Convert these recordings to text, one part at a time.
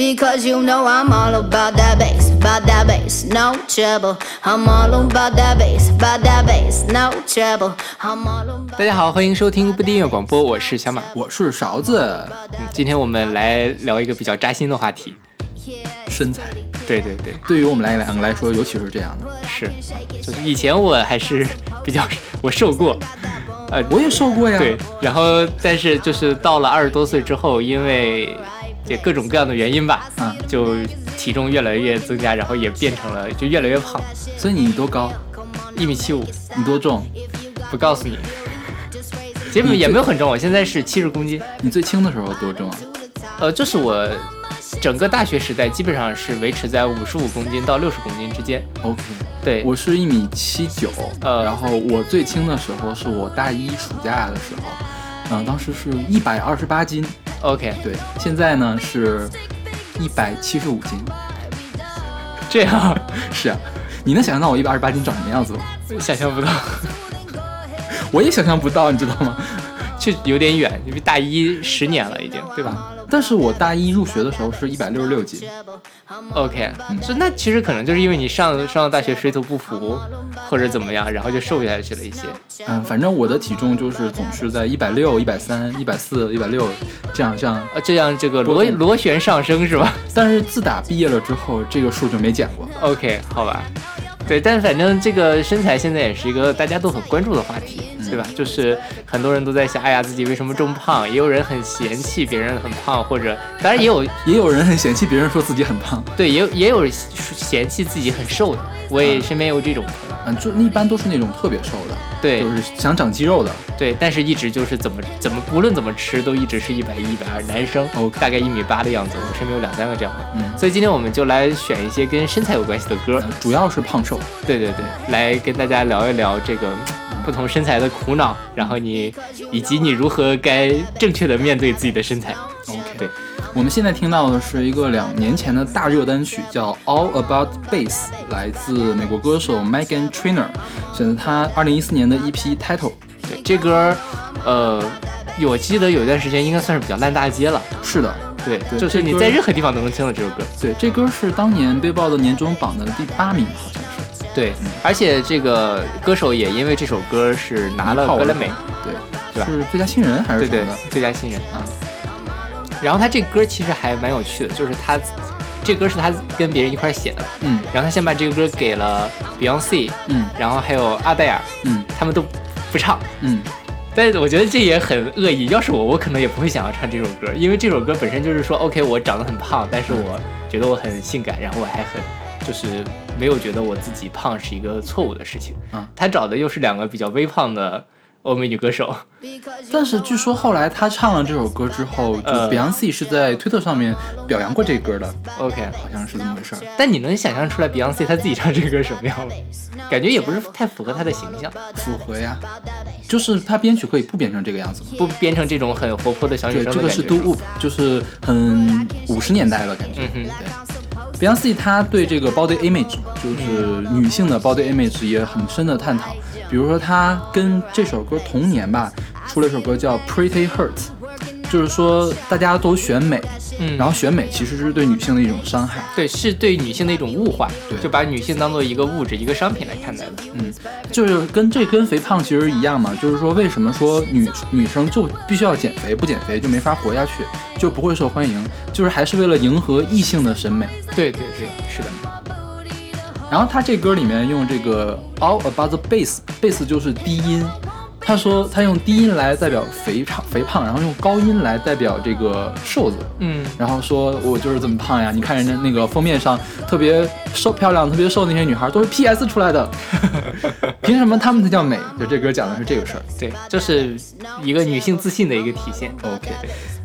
Because you know I'm all about that bass, about that bass, no trouble. I'm all about that bass, about that bass, no trouble. I'm all about 大家好，欢迎收听不订阅广播，我是小马。我是勺子，嗯，今天我们来聊一个比较扎心的话题。身材对对对，对于我们来两个来说，尤其是这样的。是，就是以前我还是比较我瘦过，呃，我也瘦过呀，对，然后但是就是到了二十多岁之后，因为这各种各样的原因吧，嗯，就体重越来越增加，然后也变成了就越来越胖，所以你多高？一米七五，你多重？不告诉你，基本也没有很重，我现在是七十公斤，你最轻的时候多重啊？呃，就是我整个大学时代基本上是维持在五十五公斤到六十公斤之间，OK，对，我是一米七九，呃然后我最轻的时候是我大一暑假的时候，嗯、当时是一百二十八斤，OK，对，现在呢是一百七十五斤。这样 是啊，你能想象到我一百二十八斤长什么样子吗？想象不到。我也想象不到，你知道吗？这有点远，因为大一十年了已经，对吧但是我大一入学的时候是一百六十六斤，？OK，所以那其实可能就是因为你上上了大学水土不服，或者怎么样，然后就瘦下去了一些。嗯，反正我的体重就是总是在一百六、一百三、一百四、一百六这样这样。呃，这样这个螺螺旋上升是吧 但是自打毕业了之后，这个数就没减过。？OK，好吧。对，但反正这个身材现在也是一个大家都很关注的话题，对吧？就是很多人都在想，哎呀，自己为什么这么胖？也有人很嫌弃别人很胖，或者当然也有 也有人很嫌弃别人说自己很胖，对，也有也有嫌弃自己很瘦的。我也身边有这种嗯，就一般都是那种特别瘦的，对，就是想长肌肉的。对，但是一直就是怎么怎么无论怎么吃都一直是一百一、一百二，男生大概一米八的样子，我身边有两三个这样的。嗯所以今天我们就来选一些跟身材有关系的歌，主要是胖瘦。对对对，来跟大家聊一聊这个嗯不同身材的苦恼，然后你以及你如何该正确的面对自己的身材。OK，对，我们现在听到的是一个两年前的大热单曲，叫《All About Bass》，来自美国歌手 Megan Trainor，选择他二零一四年的 EP Title。对，这歌，呃，我记得有一段时间应该算是比较烂大街了。是的，对，对就是你在任何地方都能听到这首歌。对，这歌是当年 Billboard 年终榜的第八名，好像是。对，而且这个歌手也因为这首歌是拿了格莱美，对，对吧是最佳新人还是对对什么的？，最佳新人啊。然后他这歌其实还蛮有趣的，就是他这歌是他跟别人一块写的，嗯然后他先把这个歌给了 Beyonce，嗯然后还有阿黛尔，嗯他们都不唱。嗯，但是我觉得这也很恶意，要是我，我可能也不会想要唱这首歌，因为这首歌本身就是说，OK，我长得很胖，但是我觉得我很性感，然后我还很就是没有觉得我自己胖是一个错误的事情。嗯他找的又是两个比较微胖的欧美女歌手，但是据说后来他唱了这首歌之后，就呃 Beyonce 是在推特上面表扬过这歌的，OK，好像是这么回事儿。但你能想象出来 Beyonce 她自己唱这个歌什么样吗？感觉也不是太符合她的形象，符合呀，就是他编曲可以不编成这个样子吗？不编成这种很活泼的小女对，生这个是。Do Wop，就是很五十年代的感觉。嗯哼对，Beyonce 她对这个 body image，就是女性的 body image 也很深的探讨。比如说，她跟这首歌同年吧，出了一首歌叫 Pretty Hurts，就是说大家都选美，嗯，然后选美其实是对女性的一种伤害。对，是对女性的一种物化，对就把女性当做一个物质、一个商品来看待的。嗯，就是跟这跟肥胖其实一样嘛，就是说为什么说女女生就必须要减肥，不减肥就没法活下去，就不会受欢迎，就是还是为了迎合异性的审美。对对对，是的。然后他这歌里面用这个 all about the bass，bass 就是低音。他说他用低音来代表肥胖肥胖，然后用高音来代表这个瘦子。嗯，然后说我就是这么胖呀，你看人家那个封面上特别瘦漂亮、特别瘦的那些女孩都是 PS 出来的，凭什么她们才叫美？就这歌讲的是这个事儿。对，这是一个女性自信的一个体现。OK，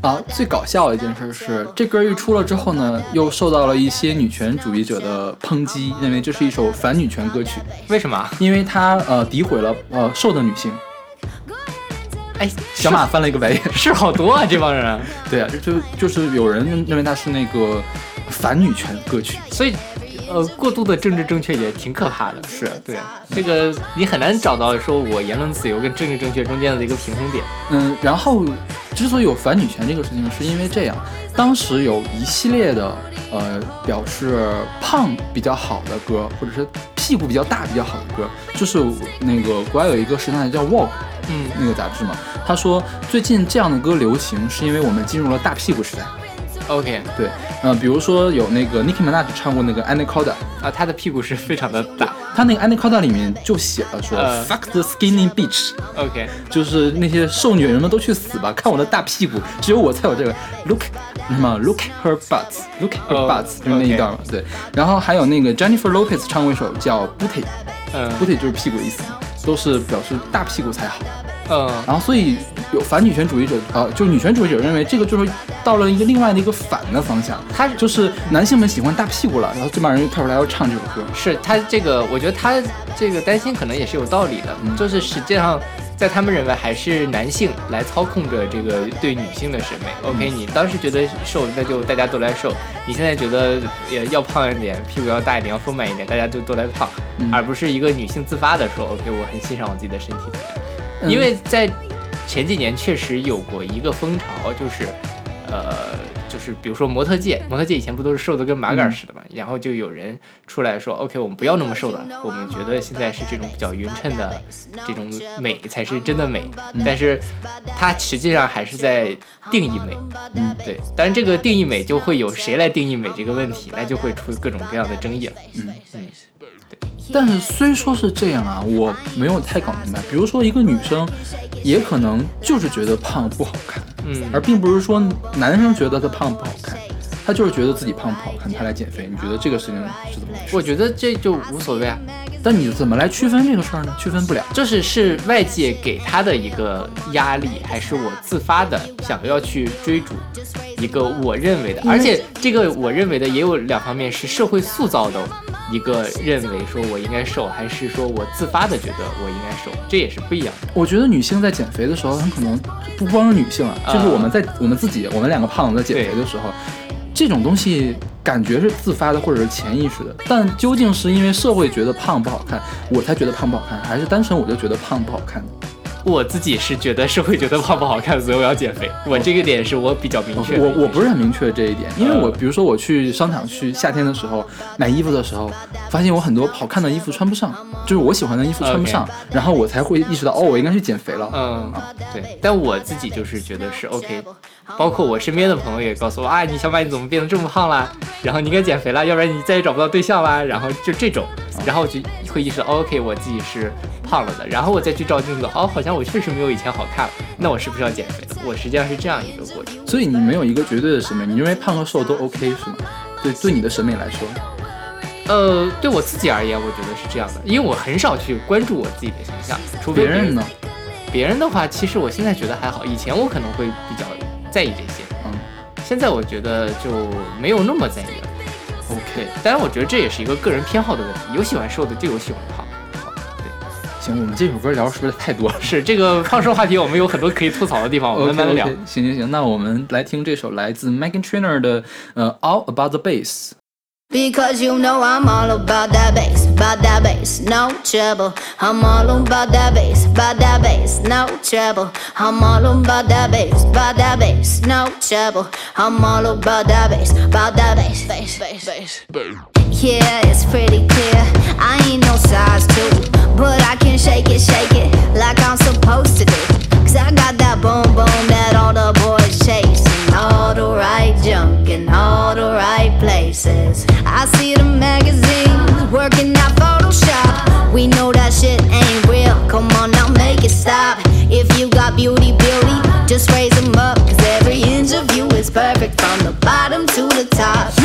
啊，最搞笑的一件事是，这歌一出了之后呢，又受到了一些女权主义者的抨击，认为这是一首反女权歌曲，为什么？因为它呃诋毁了呃瘦的女性。哎，小马翻了一个白眼。事好多啊，这帮人。对啊，就就就是有人认认为它是那个反女权歌曲。所以呃，过度的政治正确也挺可怕的。是对，这个你很难找到说我言论自由跟政治正确中间的一个平衡点。嗯，然后之所以有反女权这个事情，是因为这样，当时有一系列的呃表示胖比较好的歌，或者是屁股比较大比较好的歌，就是那个国外有一个时尚杂志叫 Vogue，嗯那个杂志嘛，他说最近这样的歌流行，是因为我们进入了大屁股时代。，OK 对，嗯、比如说有那个 Nicki Minaj 唱过那个 Anaconda，啊，他的屁股是非常的大。他那个 Anaconda 里面就写了说、呃 Fuck the skinny bitch，OK，就是那些瘦女人们都去死吧，看我的大屁股，只有我才有这个 look 什么 look her butts，look her 哦 butts，、就是那一段嘛，对。然后还有那个 Jennifer Lopez 唱过一首叫 Booty，Booty 嗯就是屁股的意思，都是表示大屁股才好。嗯然后所以有反女权主义者，呃，就女权主义者认为这个就是到了一个另外的一个反的方向，他就是男性们喜欢大屁股了，然后这帮人又跳出来要唱这首歌。是他这个，我觉得他这个担心可能也是有道理的，嗯就是实际上在他们认为还是男性来操控着这个对女性的审美。OK，你嗯当时觉得瘦，那就大家都来瘦；你现在觉得也要胖一点，屁股要大一点，要丰满一点，大家就都来胖，嗯而不是一个女性自发的说 OK，我很欣赏我自己的身体。嗯。因为在前几年确实有过一个风潮，就是，呃，就是比如说模特界，模特界以前不都是瘦的跟麻杆似的嘛，然后就有人出来说，OK，我们不要那么瘦了，我们觉得现在是这种比较匀称的这种美才是真的美，但是它实际上还是在定义美，嗯，对，当然这个定义美就会有谁来定义美这个问题，那就会出各种各样的争议了。嗯。嗯，但是虽说是这样啊，我没有太搞明白。比如说一个女生，也可能就是觉得胖不好看，嗯而并不是说男生觉得她胖不好看，他就是觉得自己胖不好看，他来减肥。你觉得这个事情是怎么回事？我觉得这就无所谓啊，但你怎么来区分这个事儿呢？区分不了。就是是外界给他的一个压力，还是我自发的想要去追逐一个我认为的，而且这个我认为的也有两方面，是社会塑造的一个认为说我应该瘦，还是说我自发的觉得我应该瘦，这也是不一样的。我觉得女性在减肥的时候，很可能不光是女性啊，啊就是我们在我们自己，我们两个胖子在减肥的时候，这种东西感觉是自发的或者是潜意识的，但究竟是因为社会觉得胖不好看，我才觉得胖不好看，还是单纯我就觉得胖不好看？我自己是觉得是会觉得胖不好看，所以我要减肥。我这个点是我比较明确的。我我不是很明确这一点，因为我呃比如说我去商场去夏天的时候买衣服的时候，发现我很多好看的衣服穿不上，就是我喜欢的衣服穿不上，然后我才会意识到哦，我应该去减肥了。嗯，对，但我自己就是觉得是 OK，包括我身边的朋友也告诉我啊，你小马你怎么变得这么胖啦？然后你应该减肥啦，要不然你再也找不到对象啦。然后就这种，然后我就会意识到、哦 OK，我自己是胖了的。然后我再去照镜子，哦，好像我确实没有以前好看了，那我是不是要减肥了？我实际上是这样一个过程。所以你没有一个绝对的审美，你认为胖和瘦都 OK 是吗？对，对你的审美来说，呃，对我自己而言，我觉得是这样的，因为我很少去关注我自己的形象，除非别人呢？别人的话，其实我现在觉得还好，以前我可能会比较在意这些，嗯现在我觉得就没有那么在意了。OK，当然我觉得这也是一个个人偏好的问题，有喜欢瘦的，就有喜欢胖。行，我们这首歌聊是不是太多了？是这个胖瘦话题，我们有很多可以吐槽的地方，我们慢慢的聊。行行行，那我们来听这首来自 Megan Trainor 的呃《All About the Bass》。Because you know I'm all about that bass, about that bass, no trouble. I'm all about that bass, about that bass, no trouble. I'm all about that bass, about that bass, no trouble. I'm all about that bass, about that bass, bass, bass, bass. Yeah, it's pretty clear. I ain't no size two, but I can shake it, shake it like I'm supposed to do. Cause I got that boom boom that all the boys chasing. All the right junk in all the right places. I see the magazines working out Photoshop. We know that shit ain't real. Come on now, make it stop. If you got beauty, beauty, just raise them up. Cause every inch of you is perfect from the bottom to the top.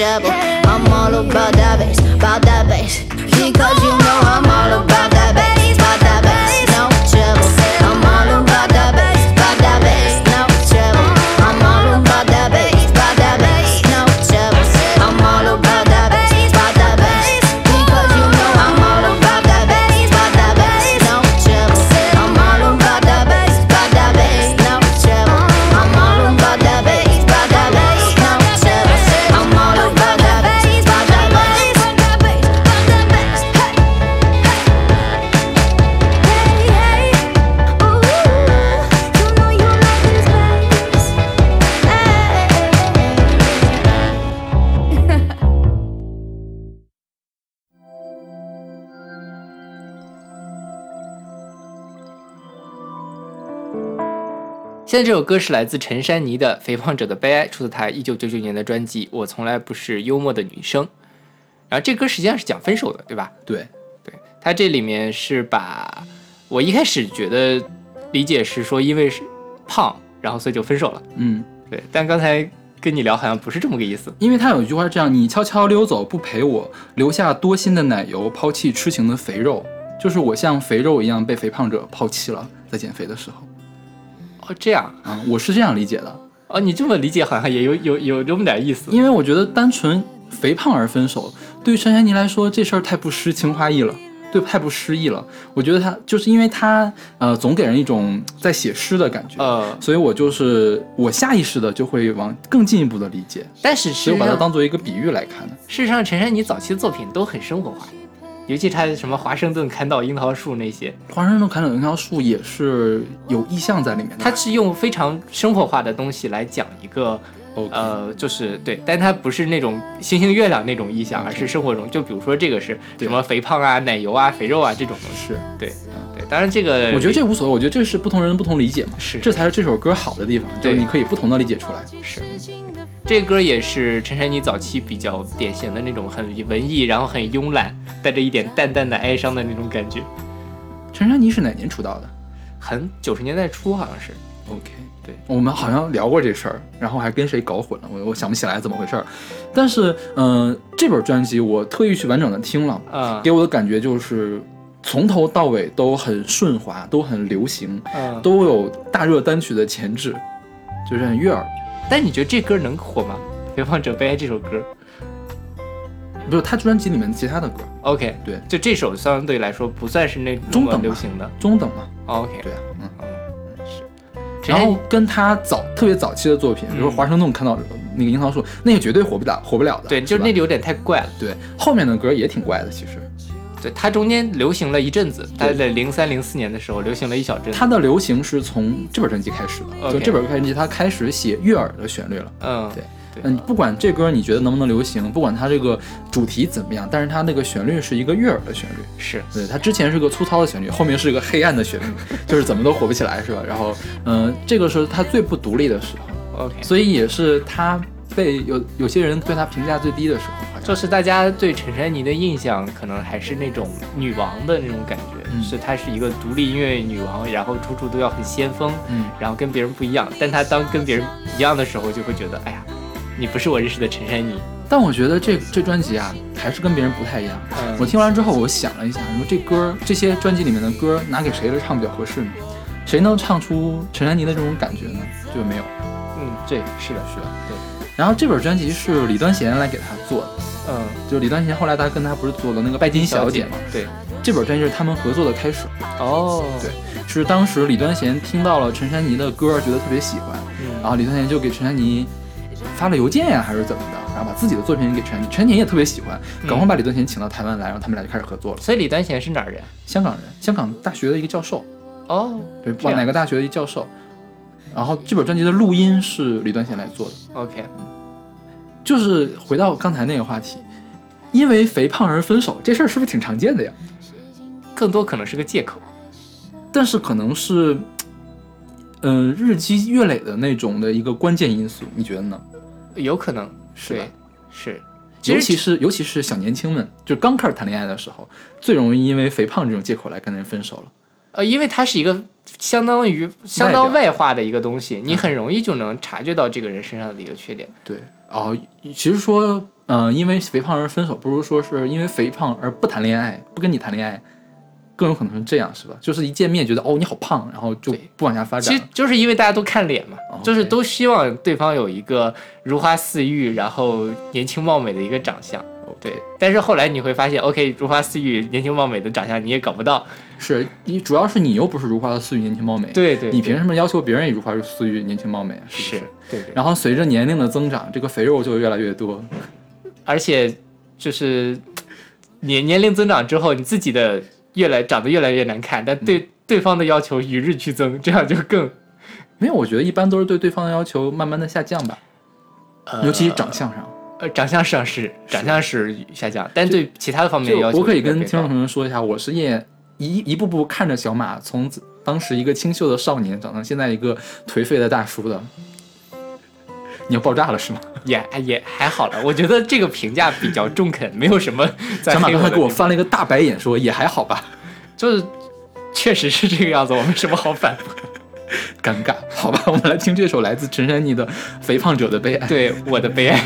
I'm all about that bass, 现在这首歌是来自陈珊妮的《肥胖者的悲哀》，出自她一九九九年的专辑《我从来不是幽默的女生》。然后这歌实际上是讲分手的，对吧？对，对，它这里面是把我一开始觉得理解是说因为是胖，然后所以就分手了。嗯，对，但刚才跟你聊好像不是这么个意思。因为他有一句话是这样：你悄悄溜走，不陪我，留下多心的奶油，抛弃痴情的肥肉。就是我像肥肉一样被肥胖者抛弃了，在减肥的时候哦，这样啊，我是这样理解的。哦，你这么理解好像也有有有这么点意思。因为我觉得单纯肥胖而分手，对于陈珊妮来说，这事儿太不诗情画意了，对，太不诗意了。我觉得他就是因为他呃，总给人一种在写诗的感觉，呃，所以我就是我下意识的就会往更进一步的理解，但是所以我把它当做一个比喻来看的。事实上陈珊妮早期的作品都很生活化，尤其他什么华盛顿砍倒樱桃树那些，华盛顿砍倒樱桃树也是有意象在里面的。她是用非常生活化的东西来讲一个呃，就是对，但它不是那种星星月亮那种意象而是生活中，就比如说这个是什么肥胖啊、奶油啊、肥肉啊这种东西。是，对对，当然这个我觉得这无所谓，我觉得这是不同人不同理解嘛，是。这才是这首歌好的地方，就你可以不同的理解出来。是这歌也是陈珊妮早期比较典型的那种很文艺，然后很慵懒，带着一点淡淡的哀伤的那种感觉，陈珊妮是哪年出道的很九十年代初好像是。？OK，对我们好像聊过这事儿，然后还跟谁搞混了，我我想不起来怎么回事儿。但是，嗯、这本专辑我特意去完整的听了，嗯给我的感觉就是从头到尾都很顺滑，都很流行，嗯，都有大热单曲的前置，就是很悦耳。但你觉得这歌能火吗？《肥胖者悲哀》这首歌。不是他专辑里面其他的歌，，OK，对。就这首相对来说不算是那中等流行的。中等嘛，，OK，对啊，嗯。陈珊妮然后跟他早特别早期的作品，比如说嗯华盛顿看到那个樱桃树，那个绝对火不了，火不了的。对，就是那里有点太怪了。对后面的歌也挺怪的，其实对，它中间流行了一阵子，它对在零三零四年的时候流行了一小阵子。他的流行是从这本专辑开始的就这本专辑它开始写悦耳的旋律了。嗯，对对嗯，不管这歌你觉得能不能流行，不管它这个主题怎么样，但是它那个旋律是一个悦耳的旋律。是对，它之前是个粗糙的旋律，后面是个黑暗的旋律，就是怎么都火不起来，是吧？然后，嗯、这个是他最不独立的时候，OK，所以也是他被有有些人对他评价最低的时候，就是大家对陈珊妮的印象可能还是那种女王的那种感觉，嗯是她是一个独立音乐女王，然后处处都要很先锋，嗯，然后跟别人不一样。但她当跟别人一样的时候，就会觉得，哎呀，你不是我认识的陈珊妮。但我觉得这这专辑啊，还是跟别人不太一样。嗯我听完之后，我想了一下，你说这歌这些专辑里面的歌拿给谁来唱比较合适呢？谁能唱出陈珊妮的这种感觉呢？就没有。嗯，对，是的，是的，对，然后这本专辑是李端贤来给他做的，嗯，就李端贤后来他跟他不是做了那个拜金小姐嘛，对，这本专辑是他们合作的开始。哦，对，是当时李端贤听到了陈珊妮的歌，觉得特别喜欢，嗯。然后李端贤就给陈珊妮发了邮件呀，还是怎么的，然后把自己的作品给陈陈珊妮也特别喜欢，嗯。赶快把李端贤请到台湾来，然后他们俩就开始合作了。所以李端贤是哪儿人？香港人，香港大学的一个教授，哦，对，哪个大学的一教授。然后这本专辑的录音是李端贤来做的。，OK，就是回到刚才那个话题，因为肥胖而分手，这事儿是不是挺常见的呀？更多可能是个借口。但是可能是，嗯、日积月累的那种的一个关键因素，你觉得呢？有可能是吧，是，尤其是尤其是小年轻们，就刚开始谈恋爱的时候，最容易因为肥胖这种借口来跟人分手了。呃，因为它是一个相当于相当外化的一个东西，你很容易就能察觉到这个人身上的一个缺点。对，哦，其实说，嗯、因为肥胖而分手，不如说是因为肥胖而不谈恋爱，不跟你谈恋爱，更有可能是这样，是吧？就是一见面觉得哦你好胖，然后就不往下发展。其实就是因为大家都看脸嘛，哦就是都希望对方有一个如花似玉，然后年轻貌美的一个长相。对，但是后来你会发现，OK，如花似玉、年轻貌美的长相你也搞不到。是你主要是你又不是如花似玉、年轻貌美，对对，你凭什么要求别人也如花似玉、年轻貌美啊？是不是是？对对，然后随着年龄的增长，这个肥肉就越来越多。而且就是年年龄增长之后，你自己的越来长得越来越难看，但嗯对、对方的要求与日俱增，这样就更没有，我觉得一般都是对对方的要求慢慢的下降吧，呃尤其是长相上。呃长相上是长相是下降，但对其他的方面要求我可以跟听众朋友们说一下，我是也一一步步看着小马从当时一个清秀的少年长成现在一个颓废的大叔的。你要爆炸了是吗？也也还好了，我觉得这个评价比较中肯，没有什么 在小马刚才给我翻了一个大白眼，说也还好吧，就是确实是这个样子，我没什么好反驳。尴尬。好吧，我们来听这首来自陈珊妮的《肥胖者的悲哀》。对我的悲哀，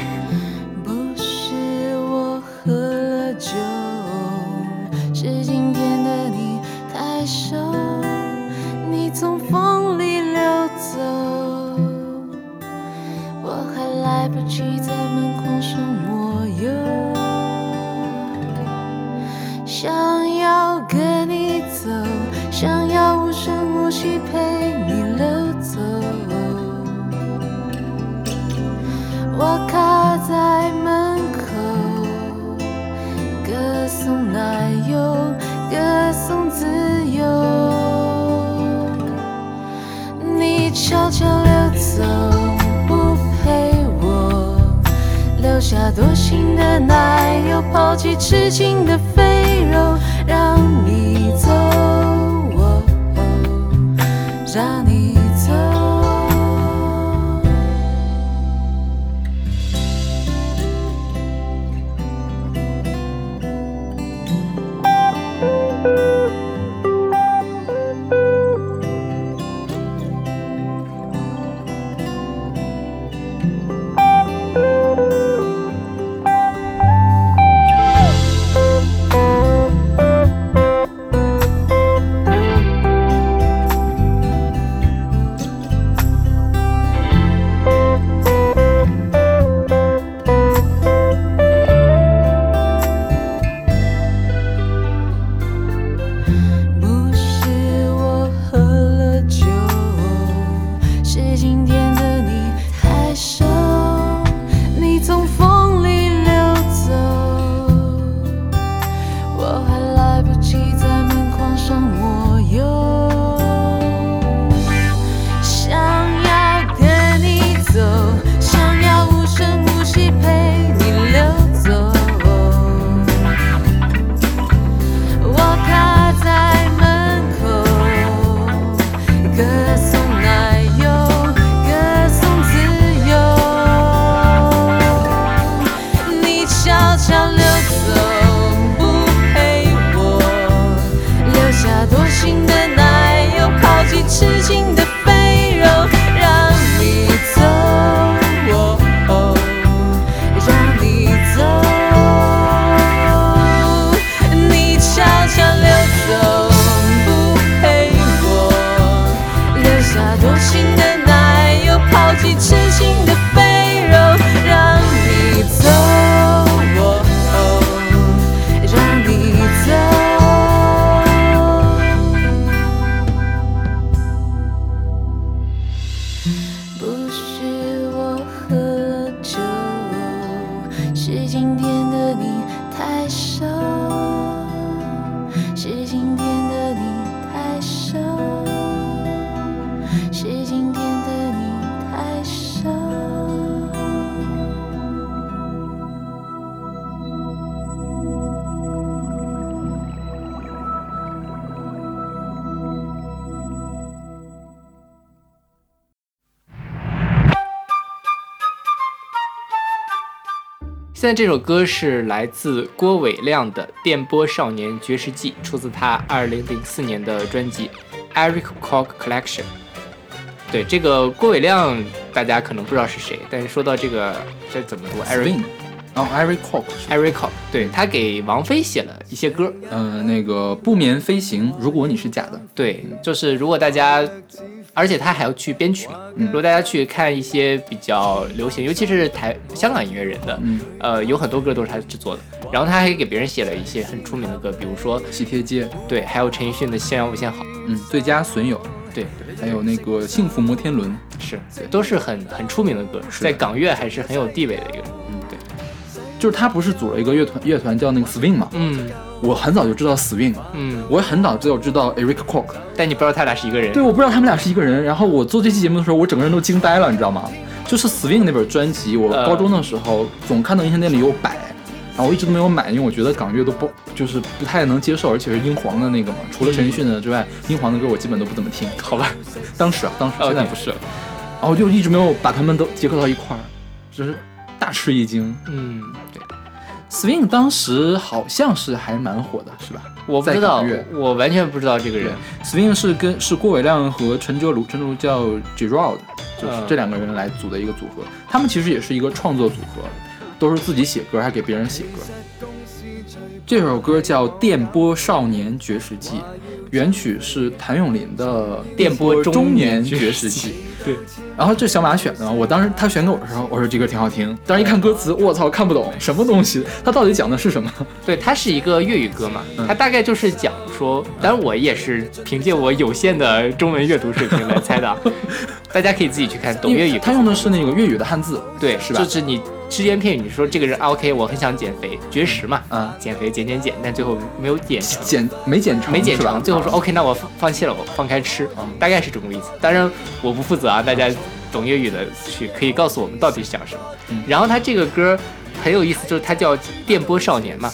多心的奶油，抛弃痴情的肥肉，让你在这首歌是来自郭伟亮的《电波少年绝食记》，出自他2004年的专辑《Eric Koch Collection》。对，这个郭伟亮大家可能不知道是谁，但是说到这个，这怎么读？Eric 后 Eric Koch，Eric Koch，对他给王菲写了一些歌。嗯，那个不眠飞行，如果你是假的，对，就是如果大家，而且他还要去编曲。嘛。嗯如果大家去看一些比较流行，尤其是台香港音乐人的，嗯，呃，有很多歌都是他制作的。然后他还给别人写了一些很出名的歌，比如说喜帖街，对，还有陈奕迅的《夕阳无限好》，嗯，最佳损友，对，还有那个幸福摩天轮，是都是很很出名的歌，在港乐还是很有地位的一个人。就是他不是组了一个乐团，乐团叫那个 Swing 嘛，嗯我很早就知道 Swing，嗯，我也很早就知道 Eric Koch，但你不知道他俩是一个人。对，我不知道他们俩是一个人。然后我做这期节目的时候，我整个人都惊呆了，你知道吗？就是 Swing 那本专辑，我呃高中的时候总看到音像店里有摆，然后我一直都没有买，因为我觉得港乐都不就是不太能接受，而且是英皇的那个嘛，除了陈奕迅的之外，英皇的歌我基本都不怎么听。好吧，当时啊，当时哦现在不是了。然后就一直没有把他们都结合到一块儿，就是大吃一惊。嗯，对，Swing 当时好像是还蛮火的，是吧？我不知道，我完全不知道这个人。Swing 是跟是郭伟亮和陈哲鲁，陈哲鲁叫 Gerald，就是嗯这两个人来组的一个组合。他们其实也是一个创作组合，都是自己写歌，还给别人写歌。这首歌叫《电波少年绝食记》，原曲是谭咏麟的《电波中中年绝绝食记》。对，然后这小马选的，我当时他选给我的时候，我说这歌挺好听，但是一看歌词，我操，看不懂什么东西，他到底讲的是什么？对，它是一个粤语歌嘛，嗯。它大概就是讲说，当然我也是凭借我有限的中文阅读水平来猜的。啊，大家可以自己去看懂粤语歌。他用的是那个粤语的汉字，对，是吧？就是你只言片语，你说这个人啊 OK，我很想减肥，绝食嘛，啊，减肥减减减，但最后没有减成。减没减成，没减成，最后说 OK，那我放放弃了，我放开吃，嗯。大概是这么个意思。当然我不负责啊，大家懂粤语的去可以告诉我们到底是讲什么。嗯然后他这个歌很有意思，就是它叫《电波少年》嘛。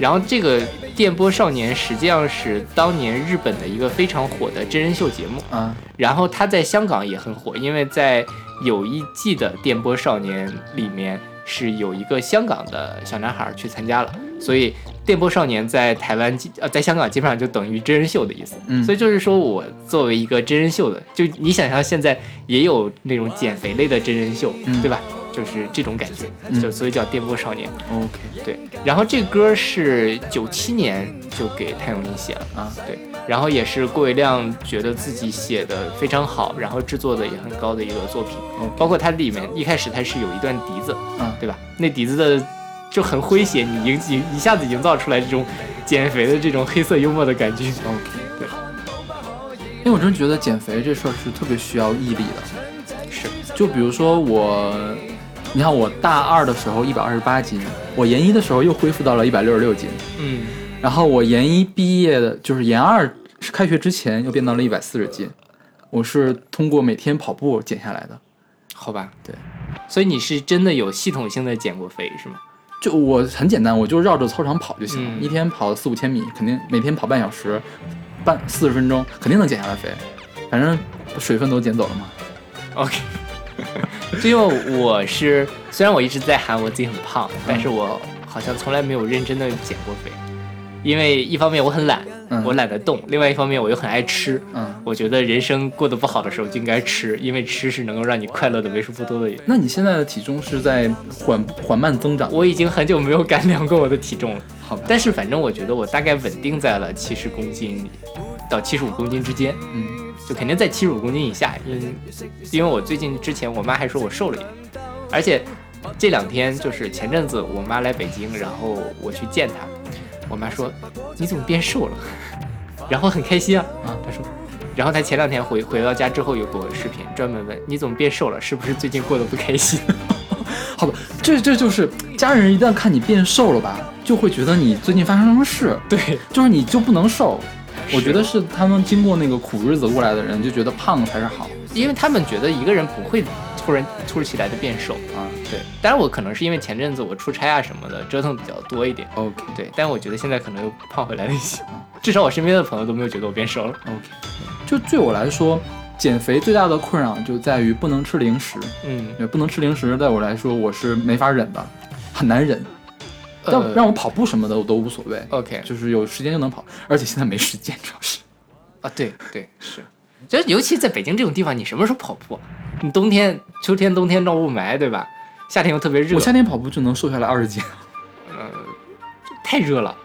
然后这个《电波少年》实际上是当年日本的一个非常火的真人秀节目，啊，然后他在香港也很火，因为在有一季的《电波少年》里面是有一个香港的小男孩去参加了，所以《电波少年》在台湾基呃在香港基本上就等于真人秀的意思。嗯所以就是说我作为一个真人秀的，就你想象现在也有那种减肥类的真人秀，嗯对吧？就是这种感觉，嗯就所以叫电波少年。OK 对，然后这歌是九七年就给谭咏麟写了。啊，对，然后也是郭伟亮觉得自己写的非常好，然后制作的也很高的一个作品。OK 包括它里面一开始它是有一段笛子，嗯对吧？那笛子的就很诙谐，你营一一下子营造出来这种减肥的这种黑色幽默的感觉。OK，对。因为我真觉得减肥这事儿是特别需要毅力的。是，就比如说我，你看我大二的时候一百二十八斤，我研一的时候又恢复到了一百六十六斤，嗯，然后我研一毕业的，就是研二开学之前又变到了一百四十斤。我是通过每天跑步减下来的。好吧，对。所以你是真的有系统性的减过肥是吗？就我很简单，我就绕着操场跑就行了，嗯一天跑四五千米，肯定每天跑半小时，半四十分钟，肯定能减下来肥。反正水分都减走了嘛。OK，就因为我是虽然我一直在喊我自己很胖，但是我好像从来没有认真的减过肥，因为一方面我很懒，嗯我懒得动；另外一方面我又很爱吃。嗯，我觉得人生过得不好的时候就应该吃，因为吃是能够让你快乐的为数不多的。那你现在的体重是在缓缓慢增长？我已经很久没有敢量过我的体重了，好吧，但是反正我觉得我大概稳定在了七十公斤到七十五公斤之间。嗯就肯定在七十五公斤以下，因因为我最近之前我妈还说我瘦了一点，而且这两天就是前阵子我妈来北京，然后我去见她，我妈说你怎么变瘦了，然后很开心啊，啊她说，然后她前两天回回到家之后有给我视频，专门问你怎么变瘦了，是不是最近过得不开心？好吧，这这就是家人一旦看你变瘦了吧，就会觉得你最近发生什么事，对，就是你就不能瘦。我觉得是他们经过那个苦日子过来的人，就觉得胖才是好因为他们觉得一个人不会突然突如其来的变瘦，啊。对，但是我可能是因为前阵子我出差啊什么的折腾比较多一点。OK 对，但我觉得现在可能又胖回来了一些，至少我身边的朋友都没有觉得我变瘦了。OK，就对我来说，减肥最大的困扰就在于不能吃零食。嗯，也不能吃零食，在我来说我是没法忍的。很难忍。但让让我跑步什么的我都无所谓，OK 就是有时间就能跑，而且现在没时间，主要是。啊，对对是，就尤其在北京这种地方，你什么时候跑步啊？你冬天、秋天、冬天闹雾霾，对吧？夏天又特别热，我夏天跑步就能瘦下来二十斤，呃太热了。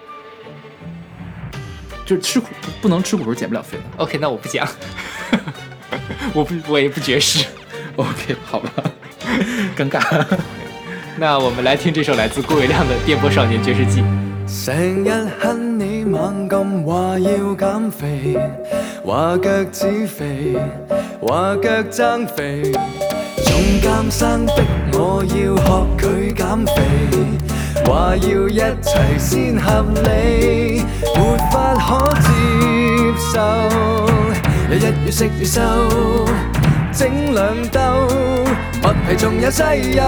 就是吃苦不不能吃苦是减不了肥的。OK，那我不讲，我不我也不绝食。OK，好吧，尴尬。那我们来听这首来自郭伟亮的《电波少年爵士记》。成日恨你猛咁話要減肥，話腳趾肥，話腳踭肥，仲監生逼我要學佢減肥，話要一齊先合理，沒法可接受，日日越食越瘦，整两兜，麥皮仲有西柚，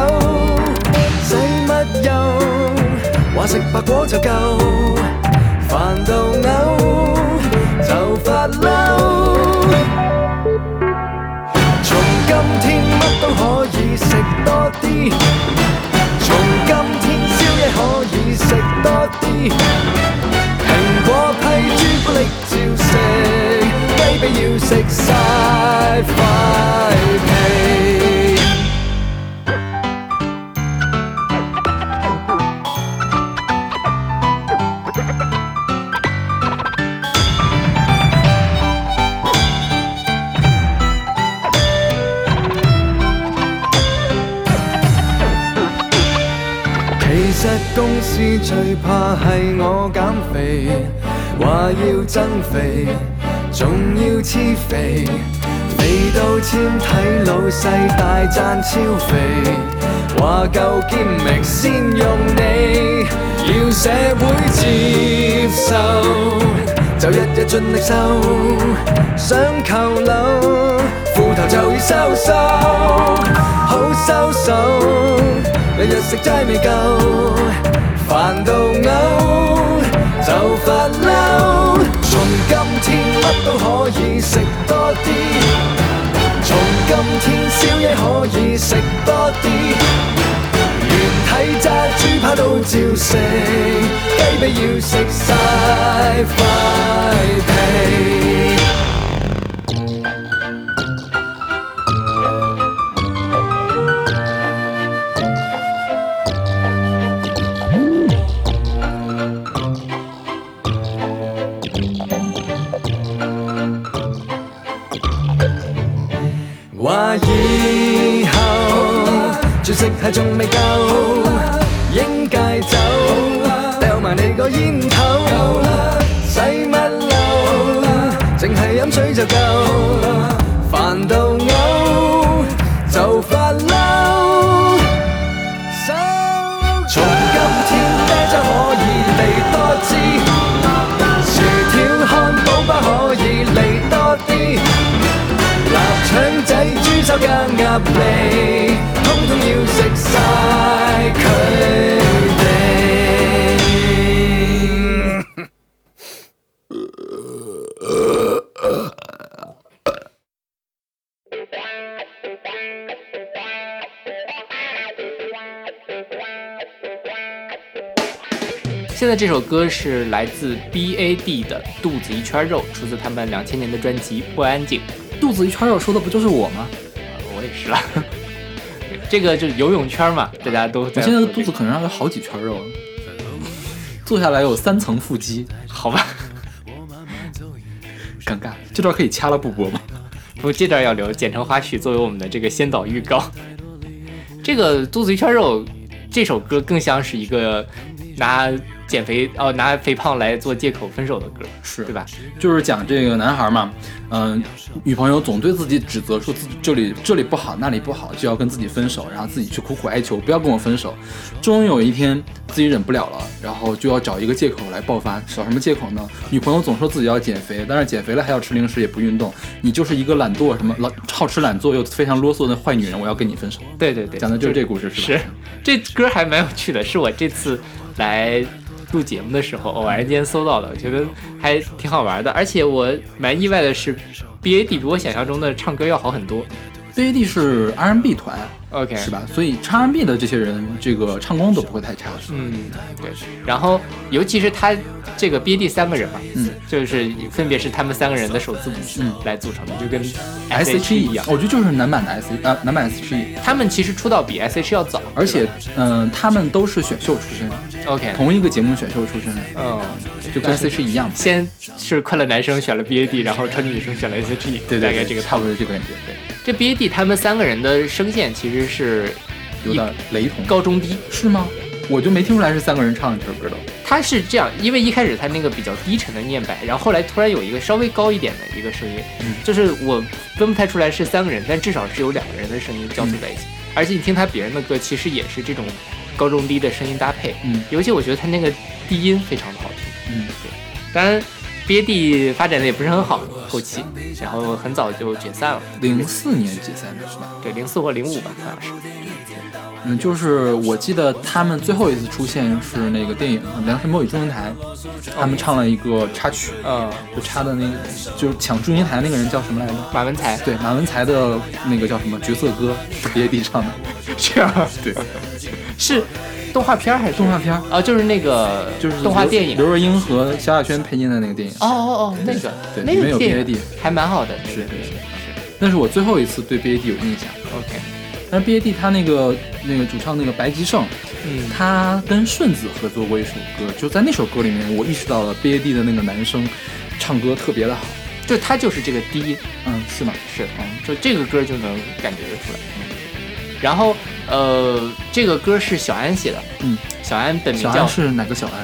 使乜憂？話食白果就夠，煩到嘔就發嬲。可以食多啲，从今天宵夜可以食多啲。苹果批朱古力照食，雞髀要食晒块皮。公司最怕係我減肥，話要增肥，仲要黐肥，肥到纖體老細大讚超肥，話夠堅明先用你，要社會接受，就日日盡力瘦，想扣樓，褲頭就要收收，好收手。日日食齋未夠，煩到嘔就发嬲。從今天乜都可以食多啲，從今天宵夜可以食多啲。原體炸豬扒都照食，雞髀要食晒块皮。以后，钻石系仲未够，应戒酒，丢埋你个烟头，使乜嬲？净系饮水就够，烦到呕就发嬲。从今天啤酒可以嚟多支。手加鴨脷，通通要食晒佢哋。现在这首歌是来自 B.A.D 的《肚子一圈肉》，出自他们两千年的专辑《不安静》。肚子一圈肉说的不就是我吗？我也是啦，這個就是游泳圈嘛，大家都我。现在的肚子可能上有好几圈肉，坐下来有三层腹肌，好吧，尴尬。这段可以掐了不播吗？不，这段要留，剪成花絮作为我们的这个先导预告。这个肚子一圈肉这首歌更像是一个拿減肥哦拿肥胖来做借口分手的歌，是对吧？就是讲这个男孩嘛，嗯、女朋友总对自己指责，说自己这里这里不好，那里不好，就要跟自己分手，然后自己去苦苦哀求，不要跟我分手。终于有一天自己忍不了了，然后就要找一个借口来爆发。找什么借口呢？女朋友总说自己要减肥，但是减肥了还要吃零食，也不运动。你就是一个懒惰什么老好吃懒做又非常啰嗦的坏女人，我要跟你分手。对对对，讲的就是这故事是吧？是，这歌还蛮有趣的，是我这次来录节目的时候偶然间搜到的，我觉得还挺好玩的。而且我蛮意外的是，B A D 比我想象中的唱歌要好很多。BAD 是 R N B 团，OK 是吧？所以唱 R&B 的这些人，这个唱功都不会太差。嗯，对。然后，尤其是他这个 BAD 三个人嘛，嗯，就是分别是他们三个人的首字母嗯来组成的，就跟 S H E E 一样。我觉得就是男版的 S 呃男版 S H E，他们其实出道比 S.H.E 要早，而且嗯、他们都是选秀出身，OK，同一个节目选秀出身的，嗯，就跟 S H E 一样嘛。先是快乐男生选了 BAD，然后超级女生选了 S H E，对对，大概这个差不多这个感觉，对，这 BAD 他们三个人的声线其实是有点雷同。高中低，是吗？我就没听出来是三个人唱这首歌的。他是这样，因为一开始他那个比较低沉的念白，然后后来突然有一个稍微高一点的一个声音，嗯就是我分不太出来是三个人，但至少是有两个人的声音交错在一起。而且你听他别人的歌，其实也是这种高中低的声音搭配，嗯尤其我觉得他那个低音非常的好听。嗯，对当然，BAD 发展的也不是很好，后期，然后很早就解散了，零四年解散的是吧？对，零四或零五吧，好像是。嗯，就是我记得他们最后一次出现是那个电影《梁山伯与祝英台》，他们唱了一个插曲，嗯，就插的那个就是抢祝英台那个人叫什么来着？马文才，对，马文才的那个叫什么角色歌是 BAD 唱的，这样，对，是动画片还是动画片啊？就是那个就是动画电影。刘若英和萧亚轩配音的那个电影。哦哦哦，那个对那个电影 BAD 还蛮好的，那是个是是那是我最后一次对 BAD 有印象。OK，但是 BAD 他那个那个主唱那个白吉胜，嗯，他跟顺子合作过一首歌，就在那首歌里面，我意识到了 BAD 的那个男生唱歌特别的好。就他就是这个低，嗯，是吗？是，嗯，就这个歌就能感觉得出来。然后呃，这个歌是小安写的，嗯，小安本名叫是哪个小安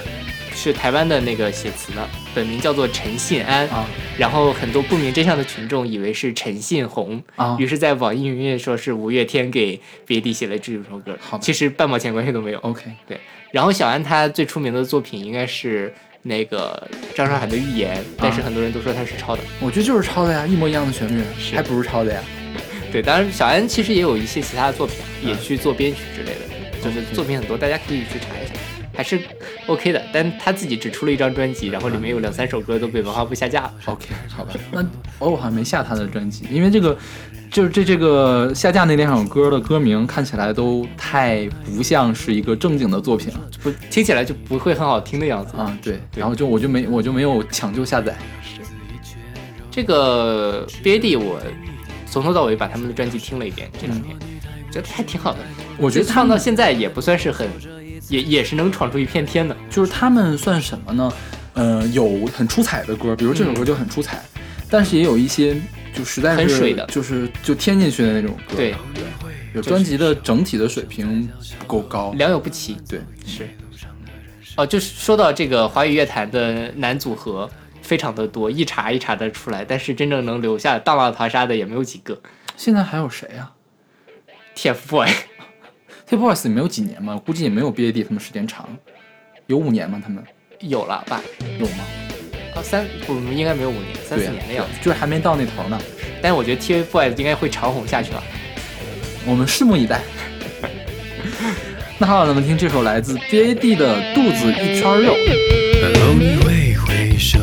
是台湾的那个写词的，本名叫做陈信安。啊？然后很多不明真相的群众以为是陈信宏，啊于是，在网易云音乐说是五月天给 BAD 写了这首歌好，吧其实半毛钱关系都没有。OK，对，然后小安他最出名的作品应该是那个张韶涵的《预言》，但是很多人都说他是抄的。我觉得就是抄的呀，一模一样的旋律，是还不如抄的呀。对，当然小安其实也有一些其他的作品，也去做编曲之类的，就是作品很多，大家可以去查一下，还是 OK 的。但他自己只出了一张专辑，然后里面有两三首歌都被文化部下架了。OK，好吧，那哦，我好像没下他的专辑，因为这个就是这这个下架那两首歌的歌名看起来都太不像是一个正经的作品了不听起来就不会很好听的样子。啊。对，然后就我就没我就没有抢救下载。这个 BAD 我从头到尾把他们的专辑听了一遍，这两天觉得还挺好的。我觉得唱到现在也不算是很，也也是能闯出一片天的。就是他们算什么呢？呃，有很出彩的歌，比如这首歌就很出彩，但是也有一些就实在是很水的就是就添进去的那种歌。对，对，有专辑的整体的水平不够高。良莠不齐。对，是。哦，就是说到这个华语乐坛的男组合，非常的多，一茬一茬的出来，但是真正能留下大浪淘沙的也没有几个。现在还有谁啊？TFBOYS，TFBOYS 没有几年嘛，估计也没有 BAD 他们时间长，有五年吗？他们有了吧？有吗？啊，三不应该没有五年，三四年的样子。就是还没到那头呢。但是我觉得 TFBOYS 应该会长红下去了。我们拭目以待。那好，咱们听这首来自 BAD 的《肚子一圈肉》。哦，你挥挥手，